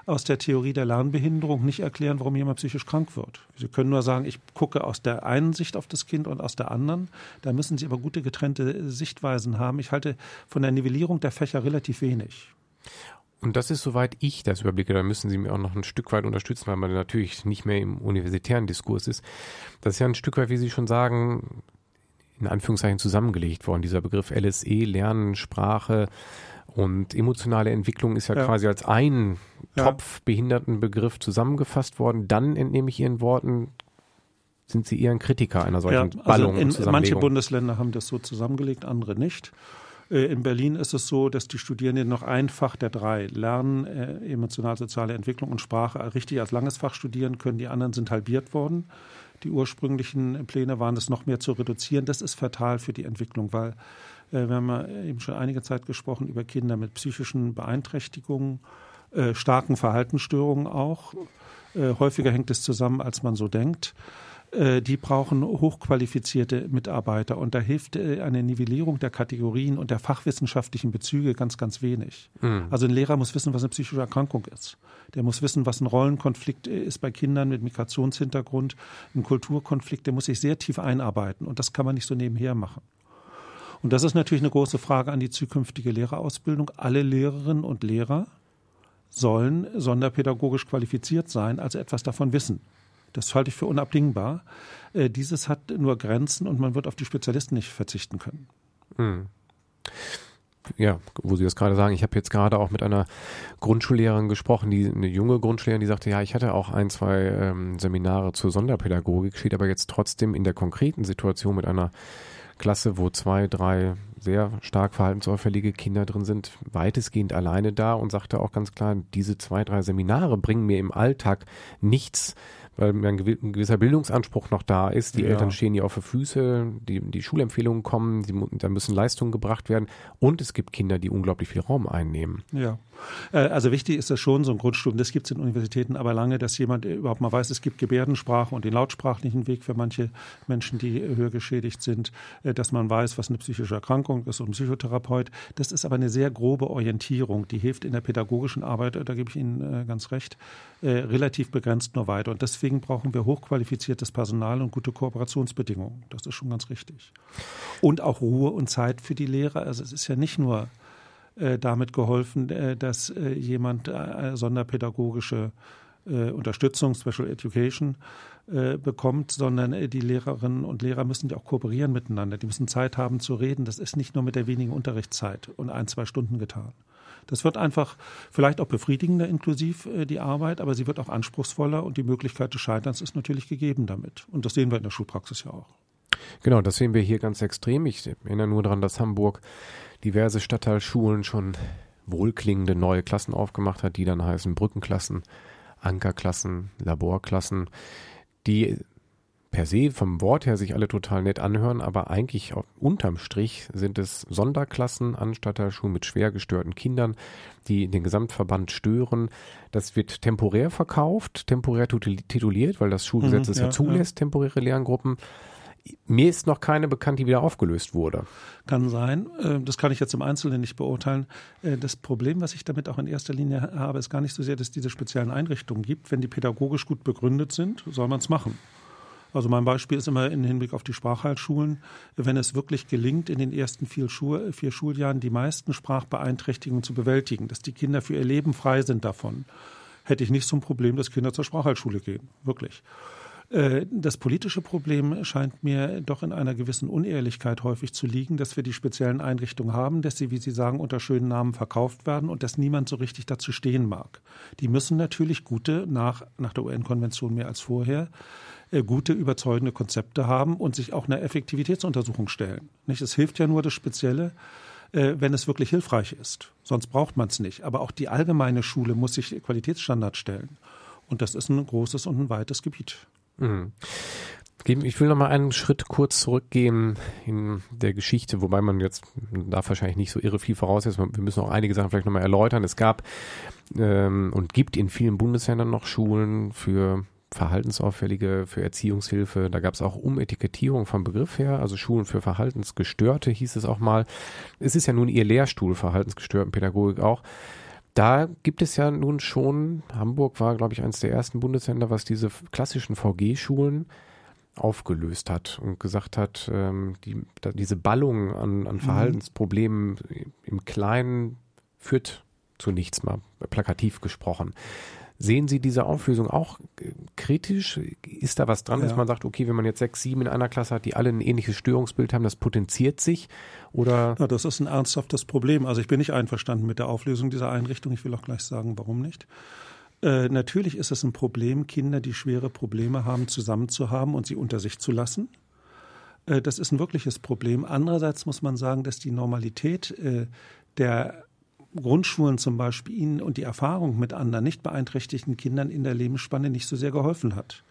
aus der Theorie der Lernbehinderung nicht erklären, warum jemand psychisch krank wird. Sie können nur sagen, ich gucke aus der einen Sicht auf das Kind und aus der anderen. Da müssen Sie aber gute getrennte Sichtweisen haben. Ich halte von der Nivellierung der Fächer relativ wenig. Und das ist, soweit ich das überblicke, da müssen Sie mir auch noch ein Stück weit unterstützen, weil man natürlich nicht mehr im universitären Diskurs ist. Das ist ja ein Stück weit, wie Sie schon sagen, in Anführungszeichen zusammengelegt worden. Dieser Begriff LSE, Lernen, Sprache und emotionale Entwicklung ist ja, ja. quasi als ein ja. Topf Behindertenbegriff zusammengefasst worden. Dann entnehme ich Ihren Worten, sind Sie eher ein Kritiker einer solchen ja, also Ballung? In, manche Bundesländer haben das so zusammengelegt, andere nicht. Äh, in Berlin ist es so, dass die Studierenden noch ein Fach der drei Lernen, äh, emotional-soziale Entwicklung und Sprache richtig als langes Fach studieren können. Die anderen sind halbiert worden. Die ursprünglichen Pläne waren es noch mehr zu reduzieren. Das ist fatal für die Entwicklung, weil äh, wir haben ja eben schon einige Zeit gesprochen über Kinder mit psychischen Beeinträchtigungen, äh, starken Verhaltensstörungen auch. Äh, häufiger hängt es zusammen, als man so denkt. Äh, die brauchen hochqualifizierte Mitarbeiter und da hilft äh, eine Nivellierung der Kategorien und der fachwissenschaftlichen Bezüge ganz, ganz wenig. Mhm. Also ein Lehrer muss wissen, was eine psychische Erkrankung ist. Der muss wissen, was ein Rollenkonflikt ist bei Kindern mit Migrationshintergrund, ein Kulturkonflikt. Der muss sich sehr tief einarbeiten und das kann man nicht so nebenher machen. Und das ist natürlich eine große Frage an die zukünftige Lehrerausbildung. Alle Lehrerinnen und Lehrer sollen sonderpädagogisch qualifiziert sein, also etwas davon wissen. Das halte ich für unabdingbar. Äh, dieses hat nur Grenzen und man wird auf die Spezialisten nicht verzichten können. Mhm. Ja, wo Sie das gerade sagen, ich habe jetzt gerade auch mit einer Grundschullehrerin gesprochen, die eine junge Grundschullehrerin, die sagte, ja, ich hatte auch ein, zwei ähm, Seminare zur Sonderpädagogik, steht aber jetzt trotzdem in der konkreten Situation mit einer Klasse, wo zwei, drei sehr stark verhaltensauffällige Kinder drin sind, weitestgehend alleine da und sagte auch ganz klar, diese zwei, drei Seminare bringen mir im Alltag nichts, weil ein gewisser Bildungsanspruch noch da ist. Die ja. Eltern stehen hier auf für Füße, die, die Schulempfehlungen kommen, die, da müssen Leistungen gebracht werden und es gibt Kinder, die unglaublich viel Raum einnehmen. Ja, also wichtig ist das schon, so ein Grundstudium, das gibt es in Universitäten aber lange, dass jemand überhaupt mal weiß, es gibt Gebärdensprache und den lautsprachlichen Weg für manche Menschen, die höher geschädigt sind, äh, dass man weiß, was eine psychische Erkrankung ist und ein Psychotherapeut. Das ist aber eine sehr grobe Orientierung, die hilft in der pädagogischen Arbeit, da gebe ich Ihnen äh, ganz recht, relativ begrenzt nur weiter. Und deswegen brauchen wir hochqualifiziertes Personal und gute Kooperationsbedingungen. Das ist schon ganz richtig. Und auch Ruhe und Zeit für die Lehrer. Also es ist ja nicht nur äh, damit geholfen, äh, dass äh, jemand äh, sonderpädagogische äh, Unterstützung, Special Education äh, bekommt, sondern die Lehrerinnen und Lehrer müssen ja auch kooperieren miteinander. Die müssen Zeit haben zu reden. Das ist nicht nur mit der wenigen Unterrichtszeit und ein, zwei Stunden getan. Das wird einfach vielleicht auch befriedigender inklusiv die Arbeit, aber sie wird auch anspruchsvoller und die Möglichkeit des Scheiterns ist natürlich gegeben damit. Und das sehen wir in der Schulpraxis ja auch. Genau, das sehen wir hier ganz extrem. Ich erinnere nur daran, dass Hamburg diverse Stadtteilschulen schon wohlklingende neue Klassen aufgemacht hat, die dann heißen Brückenklassen, Ankerklassen, Laborklassen, die per se vom Wort her sich alle total nett anhören, aber eigentlich unterm Strich sind es Sonderklassen an Stadtteilschulen mit schwer gestörten Kindern, die den Gesamtverband stören. Das wird temporär verkauft, temporär tituliert, weil das Schulgesetz mhm, es ja, ja zulässt, temporäre Lerngruppen. Mir ist noch keine bekannt, die wieder aufgelöst wurde. Kann sein. Äh, das kann ich jetzt im Einzelnen nicht beurteilen. Äh, das Problem, was ich damit auch in erster Linie habe, ist gar nicht so sehr, dass es diese speziellen Einrichtungen gibt. Wenn die pädagogisch gut begründet sind, soll man es machen. Also mein Beispiel ist immer im Hinblick auf die Sprachheilschulen, wenn es wirklich gelingt, in den ersten vier, Schul vier Schuljahren die meisten Sprachbeeinträchtigungen zu bewältigen, dass die Kinder für ihr Leben frei sind davon, hätte ich nicht so ein Problem, dass Kinder zur Sprachheilschule gehen. Wirklich. Äh, das politische Problem scheint mir doch in einer gewissen Unehrlichkeit häufig zu liegen, dass wir die speziellen Einrichtungen haben, dass sie, wie Sie sagen, unter schönen Namen verkauft werden und dass niemand so richtig dazu stehen mag. Die müssen natürlich gute, nach, nach der UN-Konvention mehr als vorher, äh, gute, überzeugende Konzepte haben und sich auch einer Effektivitätsuntersuchung stellen. Nicht? Es hilft ja nur das Spezielle, äh, wenn es wirklich hilfreich ist. Sonst braucht man es nicht. Aber auch die allgemeine Schule muss sich Qualitätsstandards stellen. Und das ist ein großes und ein weites Gebiet. Mhm. Ich will noch mal einen Schritt kurz zurückgehen in der Geschichte, wobei man jetzt darf wahrscheinlich nicht so irre viel voraussetzen. Wir müssen auch einige Sachen vielleicht noch mal erläutern. Es gab ähm, und gibt in vielen Bundesländern noch Schulen für Verhaltensauffällige, für Erziehungshilfe. Da gab es auch Umetikettierung vom Begriff her, also Schulen für Verhaltensgestörte hieß es auch mal. Es ist ja nun ihr Lehrstuhl, Verhaltensgestörtenpädagogik auch. Da gibt es ja nun schon, Hamburg war, glaube ich, eines der ersten Bundesländer, was diese klassischen VG-Schulen aufgelöst hat und gesagt hat, ähm, die, da, diese Ballung an, an mhm. Verhaltensproblemen im Kleinen führt zu nichts, mal plakativ gesprochen. Sehen Sie diese Auflösung auch äh, kritisch? Ist da was dran, ja. dass man sagt, okay, wenn man jetzt sechs, sieben in einer Klasse hat, die alle ein ähnliches Störungsbild haben, das potenziert sich? Oder? Ja, das ist ein ernsthaftes Problem. Also ich bin nicht einverstanden mit der Auflösung dieser Einrichtung. Ich will auch gleich sagen, warum nicht. Äh, natürlich ist es ein Problem, Kinder, die schwere Probleme haben, zusammen zu haben und sie unter sich zu lassen. Äh, das ist ein wirkliches Problem. Andererseits muss man sagen, dass die Normalität äh, der Grundschulen zum Beispiel ihnen und die Erfahrung mit anderen nicht beeinträchtigten Kindern in der Lebensspanne nicht so sehr geholfen hat.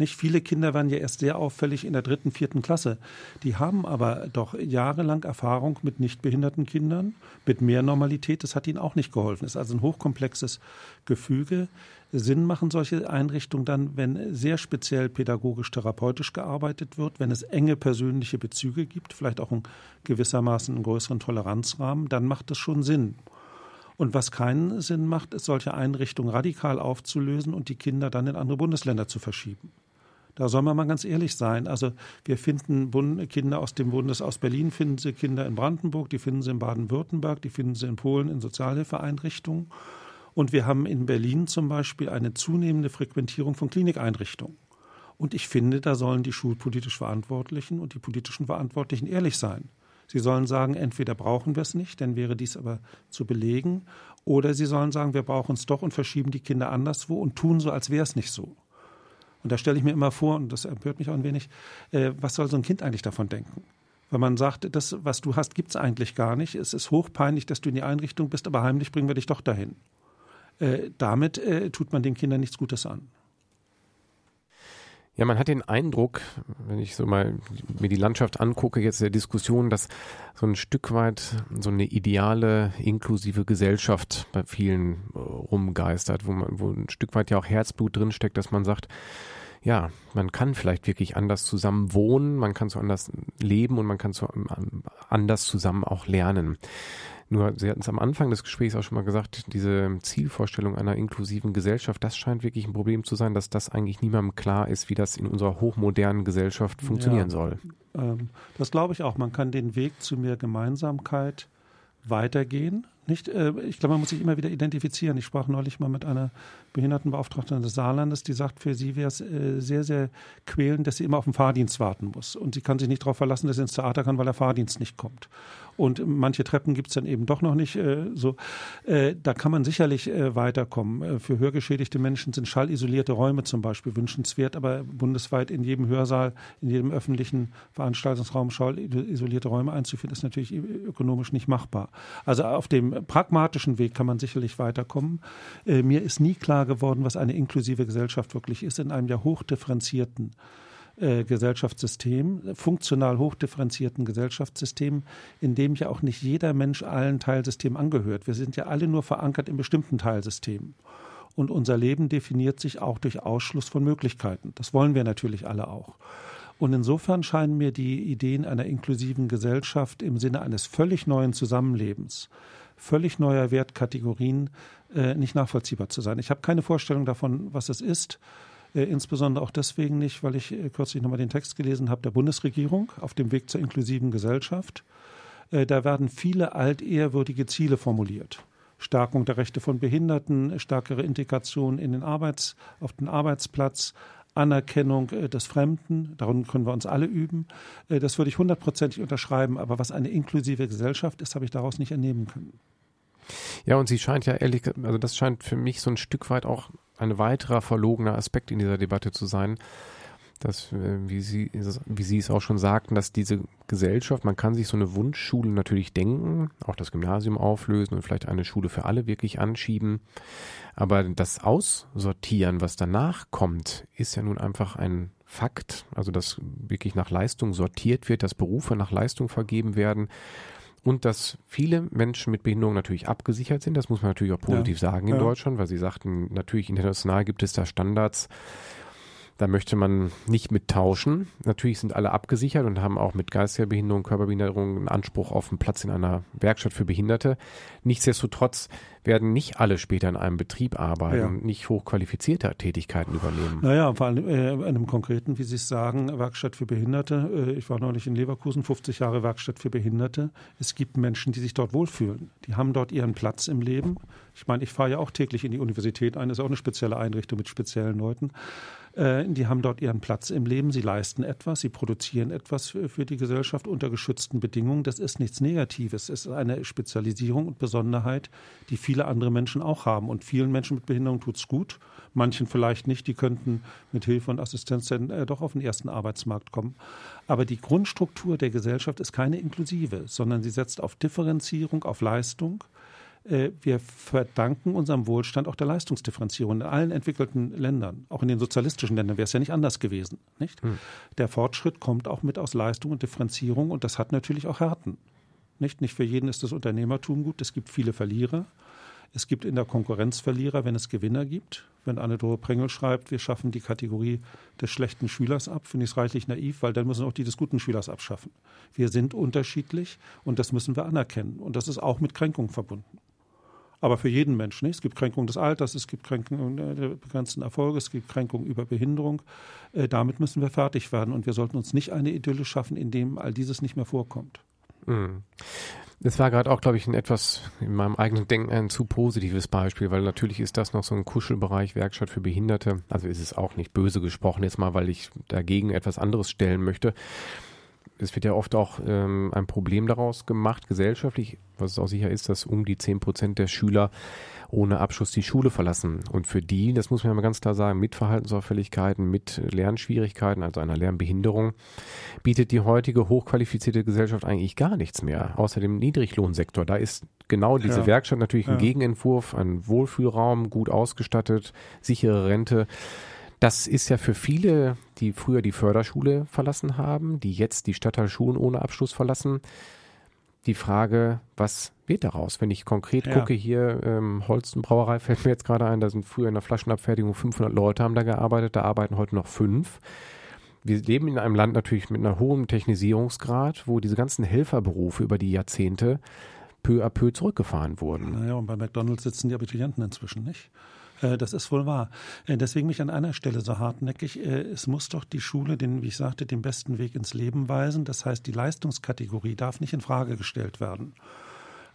Nicht viele Kinder werden ja erst sehr auffällig in der dritten, vierten Klasse. Die haben aber doch jahrelang Erfahrung mit nicht behinderten Kindern, mit mehr Normalität. Das hat ihnen auch nicht geholfen. Es ist also ein hochkomplexes Gefüge. Sinn machen solche Einrichtungen dann, wenn sehr speziell pädagogisch-therapeutisch gearbeitet wird, wenn es enge persönliche Bezüge gibt, vielleicht auch in gewissermaßen einen größeren Toleranzrahmen, dann macht es schon Sinn. Und was keinen Sinn macht, ist, solche Einrichtungen radikal aufzulösen und die Kinder dann in andere Bundesländer zu verschieben. Da soll man mal ganz ehrlich sein. Also wir finden Kinder aus dem Bundes aus Berlin, finden sie Kinder in Brandenburg, die finden sie in Baden-Württemberg, die finden sie in Polen in Sozialhilfeeinrichtungen. Und wir haben in Berlin zum Beispiel eine zunehmende Frequentierung von Klinikeinrichtungen. Und ich finde, da sollen die schulpolitisch Verantwortlichen und die politischen Verantwortlichen ehrlich sein. Sie sollen sagen, entweder brauchen wir es nicht, dann wäre dies aber zu belegen, oder sie sollen sagen, wir brauchen es doch und verschieben die Kinder anderswo und tun so, als wäre es nicht so. Und da stelle ich mir immer vor, und das empört mich auch ein wenig, äh, was soll so ein Kind eigentlich davon denken? Wenn man sagt, das, was du hast, gibt es eigentlich gar nicht. Es ist hochpeinlich, dass du in die Einrichtung bist, aber heimlich bringen wir dich doch dahin. Äh, damit äh, tut man den Kindern nichts Gutes an. Ja, man hat den Eindruck, wenn ich so mal mir die Landschaft angucke, jetzt der Diskussion, dass so ein Stück weit so eine ideale, inklusive Gesellschaft bei vielen äh, rumgeistert, wo man, wo ein Stück weit ja auch Herzblut drinsteckt, dass man sagt, ja, man kann vielleicht wirklich anders zusammen wohnen, man kann so anders leben und man kann so ähm, anders zusammen auch lernen. Nur, Sie hatten es am Anfang des Gesprächs auch schon mal gesagt, diese Zielvorstellung einer inklusiven Gesellschaft, das scheint wirklich ein Problem zu sein, dass das eigentlich niemandem klar ist, wie das in unserer hochmodernen Gesellschaft funktionieren ja, soll. Ähm, das glaube ich auch. Man kann den Weg zu mehr Gemeinsamkeit weitergehen. Nicht, äh, ich glaube, man muss sich immer wieder identifizieren. Ich sprach neulich mal mit einer Behindertenbeauftragte des Saarlandes, die sagt, für sie wäre es äh, sehr, sehr quälend, dass sie immer auf den Fahrdienst warten muss. Und sie kann sich nicht darauf verlassen, dass sie ins Theater kann, weil der Fahrdienst nicht kommt. Und manche Treppen gibt es dann eben doch noch nicht. Äh, so, äh, da kann man sicherlich äh, weiterkommen. Äh, für hörgeschädigte Menschen sind schallisolierte Räume zum Beispiel wünschenswert, aber bundesweit in jedem Hörsaal, in jedem öffentlichen Veranstaltungsraum schallisolierte Räume einzuführen, ist natürlich ökonomisch nicht machbar. Also auf dem pragmatischen Weg kann man sicherlich weiterkommen. Äh, mir ist nie klar geworden, was eine inklusive Gesellschaft wirklich ist in einem ja hochdifferenzierten äh, Gesellschaftssystem, funktional hochdifferenzierten Gesellschaftssystem, in dem ja auch nicht jeder Mensch allen Teilsystemen angehört. Wir sind ja alle nur verankert in bestimmten Teilsystemen. Und unser Leben definiert sich auch durch Ausschluss von Möglichkeiten. Das wollen wir natürlich alle auch. Und insofern scheinen mir die Ideen einer inklusiven Gesellschaft im Sinne eines völlig neuen Zusammenlebens, völlig neuer Wertkategorien äh, nicht nachvollziehbar zu sein. Ich habe keine Vorstellung davon, was es ist. Äh, insbesondere auch deswegen nicht, weil ich äh, kürzlich nochmal den Text gelesen habe der Bundesregierung auf dem Weg zur inklusiven Gesellschaft. Äh, da werden viele altehrwürdige Ziele formuliert. Stärkung der Rechte von Behinderten, stärkere Integration in den Arbeits, auf den Arbeitsplatz, Anerkennung des Fremden, darum können wir uns alle üben. Das würde ich hundertprozentig unterschreiben, aber was eine inklusive Gesellschaft ist, habe ich daraus nicht entnehmen können. Ja, und sie scheint ja ehrlich, also das scheint für mich so ein Stück weit auch ein weiterer verlogener Aspekt in dieser Debatte zu sein, dass, äh, wie Sie, wie Sie es auch schon sagten, dass diese Gesellschaft, man kann sich so eine Wunschschule natürlich denken, auch das Gymnasium auflösen und vielleicht eine Schule für alle wirklich anschieben. Aber das Aussortieren, was danach kommt, ist ja nun einfach ein Fakt. Also, dass wirklich nach Leistung sortiert wird, dass Berufe nach Leistung vergeben werden und dass viele Menschen mit Behinderung natürlich abgesichert sind. Das muss man natürlich auch positiv ja. sagen in ja. Deutschland, weil Sie sagten, natürlich international gibt es da Standards, da möchte man nicht mittauschen. Natürlich sind alle abgesichert und haben auch mit geistiger Behinderung, Körperbehinderung einen Anspruch auf einen Platz in einer Werkstatt für Behinderte. Nichtsdestotrotz werden nicht alle später in einem Betrieb arbeiten, ja. nicht hochqualifizierte Tätigkeiten übernehmen. Naja, vor allem äh, in einem konkreten, wie Sie es sagen, Werkstatt für Behinderte. Äh, ich war neulich in Leverkusen, 50 Jahre Werkstatt für Behinderte. Es gibt Menschen, die sich dort wohlfühlen. Die haben dort ihren Platz im Leben. Ich meine, ich fahre ja auch täglich in die Universität ein. Das ist auch eine spezielle Einrichtung mit speziellen Leuten. Äh, die haben dort ihren Platz im Leben, sie leisten etwas, sie produzieren etwas für, die Gesellschaft unter geschützten Bedingungen. Das ist nichts Negatives, es ist eine Spezialisierung und Besonderheit, die viele andere Menschen auch haben. Und vielen Menschen mit Behinderung tut es gut, manchen vielleicht nicht, die könnten mit Hilfe und Assistenz dann äh, doch auf den ersten Arbeitsmarkt kommen. Aber die Grundstruktur der Gesellschaft ist keine inklusive, sondern sie setzt auf Differenzierung, auf Leistung wir verdanken unserem Wohlstand auch der Leistungsdifferenzierung in allen entwickelten Ländern. Auch in den sozialistischen Ländern wäre es ja nicht anders gewesen. Nicht? Hm. Der Fortschritt kommt auch mit aus Leistung und Differenzierung und das hat natürlich auch Härten. Nicht, nicht für jeden ist das Unternehmertum gut. Es gibt viele Verlierer. Es gibt in der Konkurrenz Verlierer, wenn es Gewinner gibt. Wenn Anne-Dore Prengel schreibt, wir schaffen die Kategorie des schlechten Schülers ab, finde ich es reichlich naiv, weil dann müssen wir auch die des guten Schülers abschaffen. Wir sind unterschiedlich und das müssen wir anerkennen. Und das ist auch mit Kränkung verbunden aber für jeden Menschen. Nicht? Es gibt Kränkungen des Alters, es gibt Kränkungen der begrenzten Erfolge, es gibt Kränkungen über Behinderung. Äh, damit müssen wir fertig werden und wir sollten uns nicht eine Idylle schaffen, in dem all dieses nicht mehr vorkommt. Mhm. Das war gerade auch, glaube ich, ein etwas in meinem eigenen Denken ein zu positives Beispiel, weil natürlich ist das noch so ein Kuschelbereich Werkstatt für Behinderte. Also ist es auch nicht böse gesprochen jetzt mal, weil ich dagegen etwas anderes stellen möchte es wird ja oft auch ähm, ein Problem daraus gemacht, gesellschaftlich, was es auch sicher ist, dass um die zehn Prozent der Schüler ohne Abschluss die Schule verlassen. Und für die, das muss man ja mal ganz klar sagen, mit Verhaltensauffälligkeiten, mit Lernschwierigkeiten, also einer Lernbehinderung, bietet die heutige hochqualifizierte Gesellschaft eigentlich gar nichts mehr, außer dem Niedriglohnsektor. Da ist genau diese ja. Werkstatt natürlich ein ja. Gegenentwurf, ein Wohlfühlraum, gut ausgestattet, sichere Rente. Das ist ja für viele, die früher die Förderschule verlassen haben, die jetzt die Stadtteilschulen ohne Abschluss verlassen, die Frage, was wird daraus? Wenn ich konkret ja. gucke, hier ähm, Holstenbrauerei fällt mir jetzt gerade ein, da sind früher in der Flaschenabfertigung 500 Leute haben da gearbeitet, da arbeiten heute noch fünf. Wir leben in einem Land natürlich mit einer hohen Technisierungsgrad, wo diese ganzen Helferberufe über die Jahrzehnte peu à peu zurückgefahren wurden. Naja, und bei McDonalds sitzen die Abiturienten inzwischen nicht. Äh, das ist wohl wahr. Äh, deswegen mich an einer Stelle so hartnäckig. Äh, es muss doch die Schule, den, wie ich sagte, den besten Weg ins Leben weisen. Das heißt, die Leistungskategorie darf nicht in Frage gestellt werden.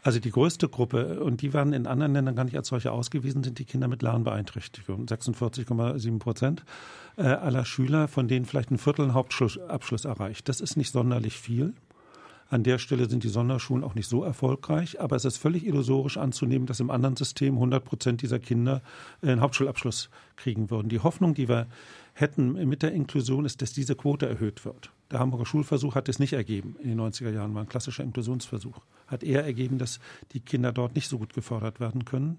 Also die größte Gruppe, und die werden in anderen Ländern gar nicht als solche ausgewiesen, sind die Kinder mit Lernbeeinträchtigung. 46,7 Prozent aller Schüler, von denen vielleicht ein Viertel einen Hauptschulabschluss erreicht. Das ist nicht sonderlich viel. An der Stelle sind die Sonderschulen auch nicht so erfolgreich, aber es ist völlig illusorisch anzunehmen, dass im anderen System 100 Prozent dieser Kinder einen Hauptschulabschluss kriegen würden. Die Hoffnung, die wir hätten mit der Inklusion, ist, dass diese Quote erhöht wird. Der Hamburger Schulversuch hat es nicht ergeben. In den 90er Jahren war ein klassischer Inklusionsversuch. Hat eher ergeben, dass die Kinder dort nicht so gut gefördert werden können.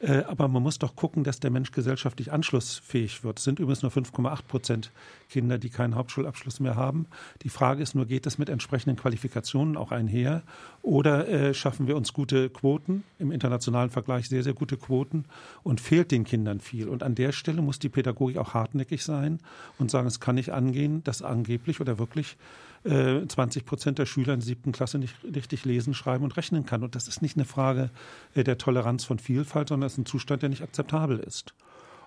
Äh, aber man muss doch gucken, dass der Mensch gesellschaftlich anschlussfähig wird. Es sind übrigens nur 5,8 Prozent Kinder, die keinen Hauptschulabschluss mehr haben. Die Frage ist nur, geht das mit entsprechenden Qualifikationen auch einher? Oder äh, schaffen wir uns gute Quoten, im internationalen Vergleich sehr, sehr gute Quoten und fehlt den Kindern viel? Und an der Stelle muss die Pädagogik auch hartnäckig sein und sagen, es kann nicht angehen, dass angeblich oder wirklich 20 äh, Prozent der Schüler in der siebten Klasse nicht richtig lesen, schreiben und rechnen kann. Und das ist nicht eine Frage äh, der Toleranz von Vielfalt, sondern es ist ein Zustand, der nicht akzeptabel ist.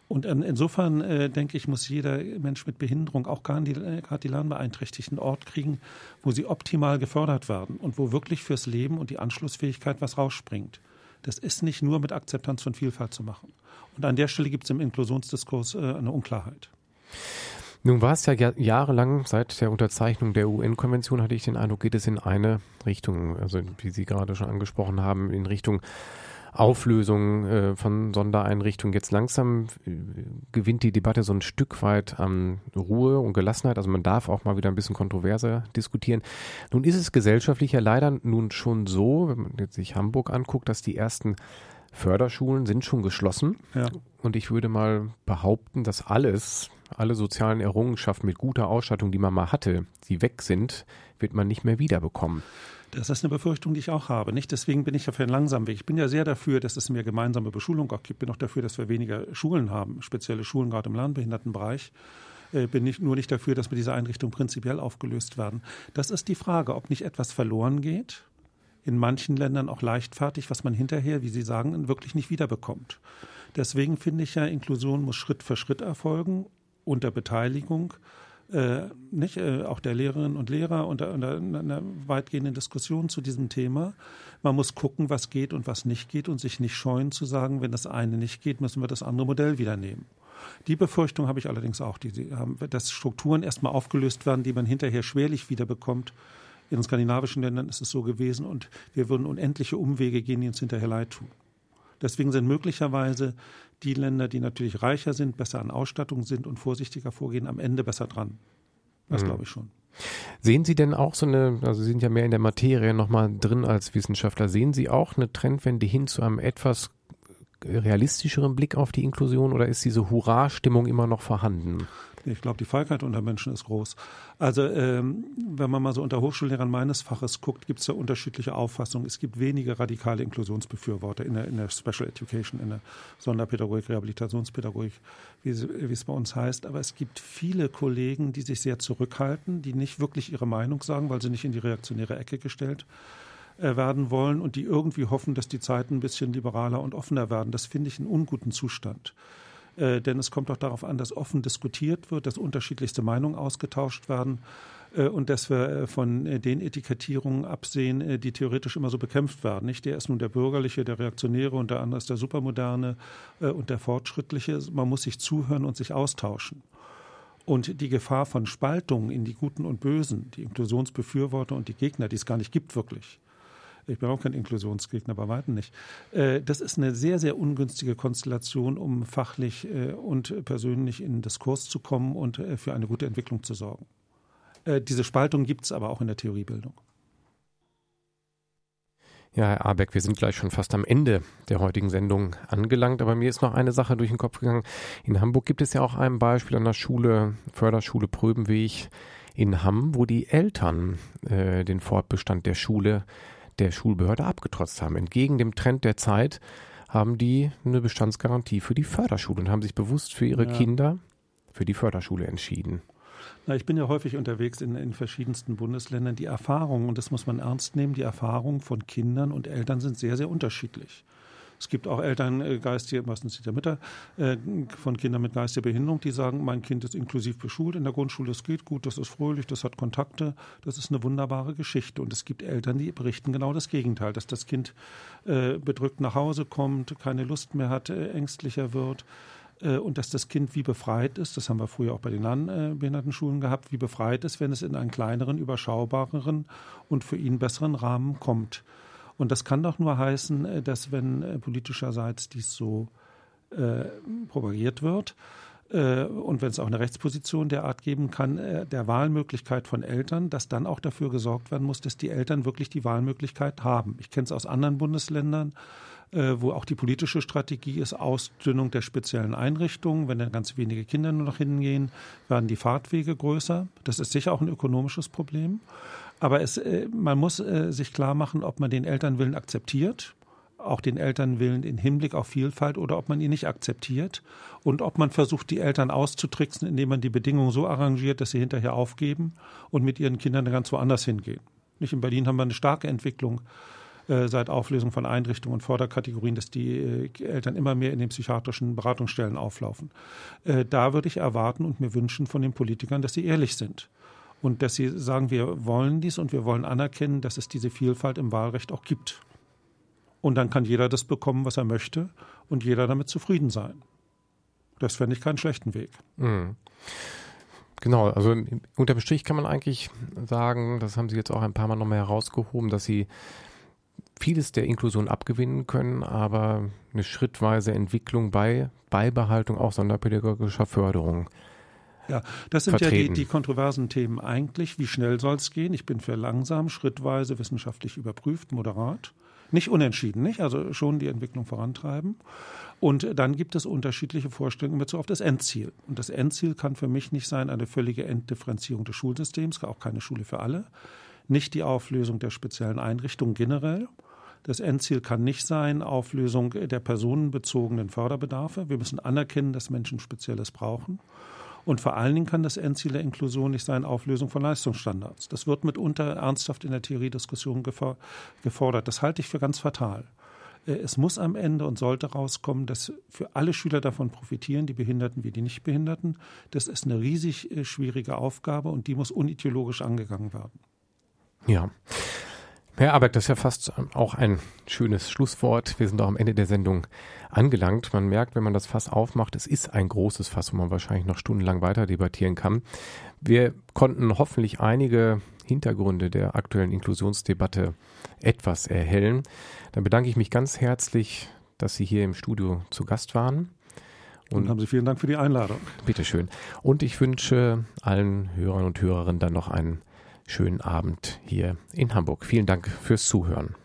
Und insofern äh, denke ich, muss jeder Mensch mit Behinderung auch gerade die, gerade die Lernbeeinträchtigten Ort kriegen, wo sie optimal gefördert werden und wo wirklich fürs Leben und die Anschlussfähigkeit was rausspringt. Das ist nicht nur mit Akzeptanz von Vielfalt zu machen. Und an der Stelle gibt es im Inklusionsdiskurs äh, eine Unklarheit. Nun war es ja jahrelang, seit der Unterzeichnung der UN-Konvention hatte ich den Eindruck, geht es in eine Richtung, also wie Sie gerade schon angesprochen haben, in Richtung Auflösung äh, von Sondereinrichtungen. Jetzt langsam äh, gewinnt die Debatte so ein Stück weit an Ruhe und Gelassenheit. Also man darf auch mal wieder ein bisschen kontroverser diskutieren. Nun ist es gesellschaftlich ja leider nun schon so, wenn man jetzt sich Hamburg anguckt, dass die ersten Förderschulen sind schon geschlossen. Ja. Und ich würde mal behaupten, dass alles, alle sozialen Errungenschaften mit guter Ausstattung, die man mal hatte, die weg sind, wird man nicht mehr wiederbekommen. Das ist eine Befürchtung, die ich auch habe. Nicht deswegen bin ich ja für einen langsamen Weg. Ich bin ja sehr dafür, dass es mehr gemeinsame Beschulung auch gibt. Ich bin auch dafür, dass wir weniger Schulen haben, spezielle Schulen gerade im Lernbehindertenbereich. Ich bin nicht, nur nicht dafür, dass wir diese Einrichtungen prinzipiell aufgelöst werden. Das ist die Frage, ob nicht etwas verloren geht. In manchen Ländern auch leichtfertig, was man hinterher, wie Sie sagen, wirklich nicht wiederbekommt. Deswegen finde ich ja, Inklusion muss Schritt für Schritt erfolgen unter Beteiligung äh, nicht, äh, auch der Lehrerinnen und Lehrer unter, unter einer weitgehenden Diskussion zu diesem Thema. Man muss gucken, was geht und was nicht geht und sich nicht scheuen zu sagen, wenn das eine nicht geht, müssen wir das andere Modell wieder nehmen. Die Befürchtung habe ich allerdings auch, die, die dass Strukturen erstmal aufgelöst werden, die man hinterher schwerlich wiederbekommt. In den skandinavischen Ländern ist es so gewesen und wir würden unendliche Umwege gehen, die uns hinterher leid tun. Deswegen sind möglicherweise die Länder, die natürlich reicher sind, besser an Ausstattung sind und vorsichtiger vorgehen, am Ende besser dran. Das mhm. glaube ich schon. Sehen Sie denn auch so eine, also Sie sind ja mehr in der Materie nochmal drin als Wissenschaftler, sehen Sie auch eine Trendwende hin zu einem etwas realistischeren Blick auf die Inklusion oder ist diese Hurra-Stimmung immer noch vorhanden? Ich glaube, die Feigheit unter Menschen ist groß. Also ähm, wenn man mal so unter Hochschullehrern meines Faches guckt, gibt es ja unterschiedliche Auffassungen. Es gibt wenige radikale Inklusionsbefürworter in der, in der Special Education, in der Sonderpädagogik, Rehabilitationspädagogik, wie, wie es bei uns heißt. Aber es gibt viele Kollegen, die sich sehr zurückhalten, die nicht wirklich ihre Meinung sagen, weil sie nicht in die reaktionäre Ecke gestellt äh, werden wollen und die irgendwie hoffen, dass die Zeiten ein bisschen liberaler und offener werden. Das finde ich einen unguten Zustand. Äh, denn es kommt auch darauf an, dass offen diskutiert wird, dass unterschiedlichste Meinungen ausgetauscht werden äh, und dass wir äh, von äh, den Etikettierungen absehen, die theoretisch immer so bekämpft werden. Nicht der ist nun der bürgerliche, der reaktionäre und der andere ist der supermoderne und der fortschrittliche. Man muss sich zuhören und sich austauschen. Und die Gefahr von Spaltungen in die Guten und Bösen, die Inklusionsbefürworter und die Gegner, die es gar nicht gibt wirklich, ich bin auch kein Inklusionsgegner, bei weitem nicht. Äh, das ist eine sehr, sehr ungünstige Konstellation, um fachlich äh, und persönlich in Diskurs zu kommen und äh, für eine gute Entwicklung zu sorgen. Diese Spaltung gibt es aber auch in der Theoriebildung. Ja, Herr Abeck, wir sind gleich schon fast am Ende der heutigen Sendung angelangt, aber mir ist noch eine Sache durch den Kopf gegangen. In Hamburg gibt es ja auch ein Beispiel an der Schule, Förderschule Pröbenweg in Hamm, wo die Eltern äh, den Fortbestand der Schule der Schulbehörde abgetrotzt haben. Entgegen dem Trend der Zeit haben die eine Bestandsgarantie für die Förderschule und haben sich bewusst für ihre ja. Kinder für die Förderschule entschieden. Na, ich bin ja häufig unterwegs in, in verschiedensten Bundesländern. Die Erfahrungen, und das muss man ernst nehmen, die Erfahrungen von Kindern und Eltern sind sehr, sehr unterschiedlich. Es gibt auch Eltern, äh, geistige, meistens der Mütter, äh, von Kindern mit geistiger Behinderung, die sagen, mein Kind ist inklusiv beschult in der Grundschule, das geht gut, das ist fröhlich, das hat Kontakte, das ist eine wunderbare Geschichte. Und es gibt Eltern, die berichten genau das Gegenteil, dass das Kind äh, bedrückt nach Hause kommt, keine Lust mehr hat, ängstlicher wird und dass das Kind wie befreit ist, das haben wir früher auch bei den anderen Behindertenschulen gehabt, wie befreit ist, wenn es in einen kleineren, überschaubareren und für ihn besseren Rahmen kommt. Und das kann doch nur heißen, äh, dass wenn äh, politischerseits dies so äh, propagiert wird, äh, und wenn es auch eine Rechtsposition derart geben kann, der Wahlmöglichkeit von Eltern, dass dann auch dafür gesorgt werden muss, dass die Eltern wirklich die Wahlmöglichkeit haben. Ich kenne es aus anderen Bundesländern, wo auch die politische Strategie ist, Ausdünnung der speziellen Einrichtungen. Wenn dann ganz wenige Kinder nur noch hingehen, werden die Fahrtwege größer. Das ist sicher auch ein ökonomisches Problem. Aber es, äh, man muss äh, sich klar machen, ob man den Elternwillen akzeptiert, auch den Elternwillen im Hinblick auf Vielfalt oder ob man ihn nicht akzeptiert und ob man versucht, die Eltern auszutricksen, indem man die Bedingungen so arrangiert, dass sie hinterher aufgeben und mit ihren Kindern ganz woanders hingehen. Nicht in Berlin haben wir eine starke Entwicklung äh, seit Auflösung von Einrichtungen und Förderkategorien, dass die Eltern immer mehr in den psychiatrischen Beratungsstellen auflaufen. Da würde ich erwarten und mir wünschen von den Politikern, dass sie ehrlich sind und dass sie sagen, wir wollen dies und wir wollen anerkennen, dass es diese Vielfalt im Wahlrecht auch gibt. Und dann kann jeder das bekommen, was er möchte und jeder damit zufrieden sein. Das fände ich keinen schlechten Weg. Mhm. Genau, also unterm Strich kann man eigentlich sagen, das haben Sie jetzt auch ein paar Mal nochmal herausgehoben, dass Sie vieles der Inklusion abgewinnen können, aber eine schrittweise Entwicklung bei Beibehaltung auch sonderpädagogischer Förderung ja, das sind vertreten. ja die, die kontroversen Themen eigentlich. Wie schnell soll es gehen? Ich bin für langsam, schrittweise, wissenschaftlich überprüft, moderat. Nicht unentschieden, nicht? Also schon die Entwicklung vorantreiben. Und dann gibt es unterschiedliche Vorstellungen in Bezug auf das Endziel. Und das Endziel kann für mich nicht sein eine völlige Enddifferenzierung des Schulsystems, auch keine Schule für alle. Nicht die Auflösung der speziellen Einrichtungen generell. Das Endziel kann nicht sein Auflösung der personenbezogenen Förderbedarfe. Wir müssen anerkennen, dass Menschen Spezielles brauchen. Und vor allen Dingen kann das Endziel der Inklusion nicht sein Auflösung von Leistungsstandards. Das wird mitunter ernsthaft in der Theoriediskussion gefordert. Das halte ich für ganz fatal. Äh, es muss am Ende und sollte rauskommen, dass für alle Schüler davon profitieren, die Behinderten wie die Nichtbehinderten. Das ist eine riesig äh, schwierige Aufgabe und die muss unideologisch angegangen werden. Ja. Herr Abeck, das ist ja fast auch ein schönes Schlusswort. Wir sind auch am Ende der Sendung angelangt. Man merkt, wenn man das Fass aufmacht, es ist ein großes Fass, wo man wahrscheinlich noch stundenlang weiter debattieren kann. Wir konnten hoffentlich einige Hintergründe der aktuellen Inklusionsdebatte etwas erhellen. Dann bedanke ich mich ganz herzlich, dass Sie hier im Studio zu Gast waren. Und, und haben Sie vielen Dank für die Einladung. Bitteschön. Und ich wünsche allen Hörern und Hörerinnen dann noch einen schönen Abend hier in Hamburg. Vielen Dank fürs Zuhören.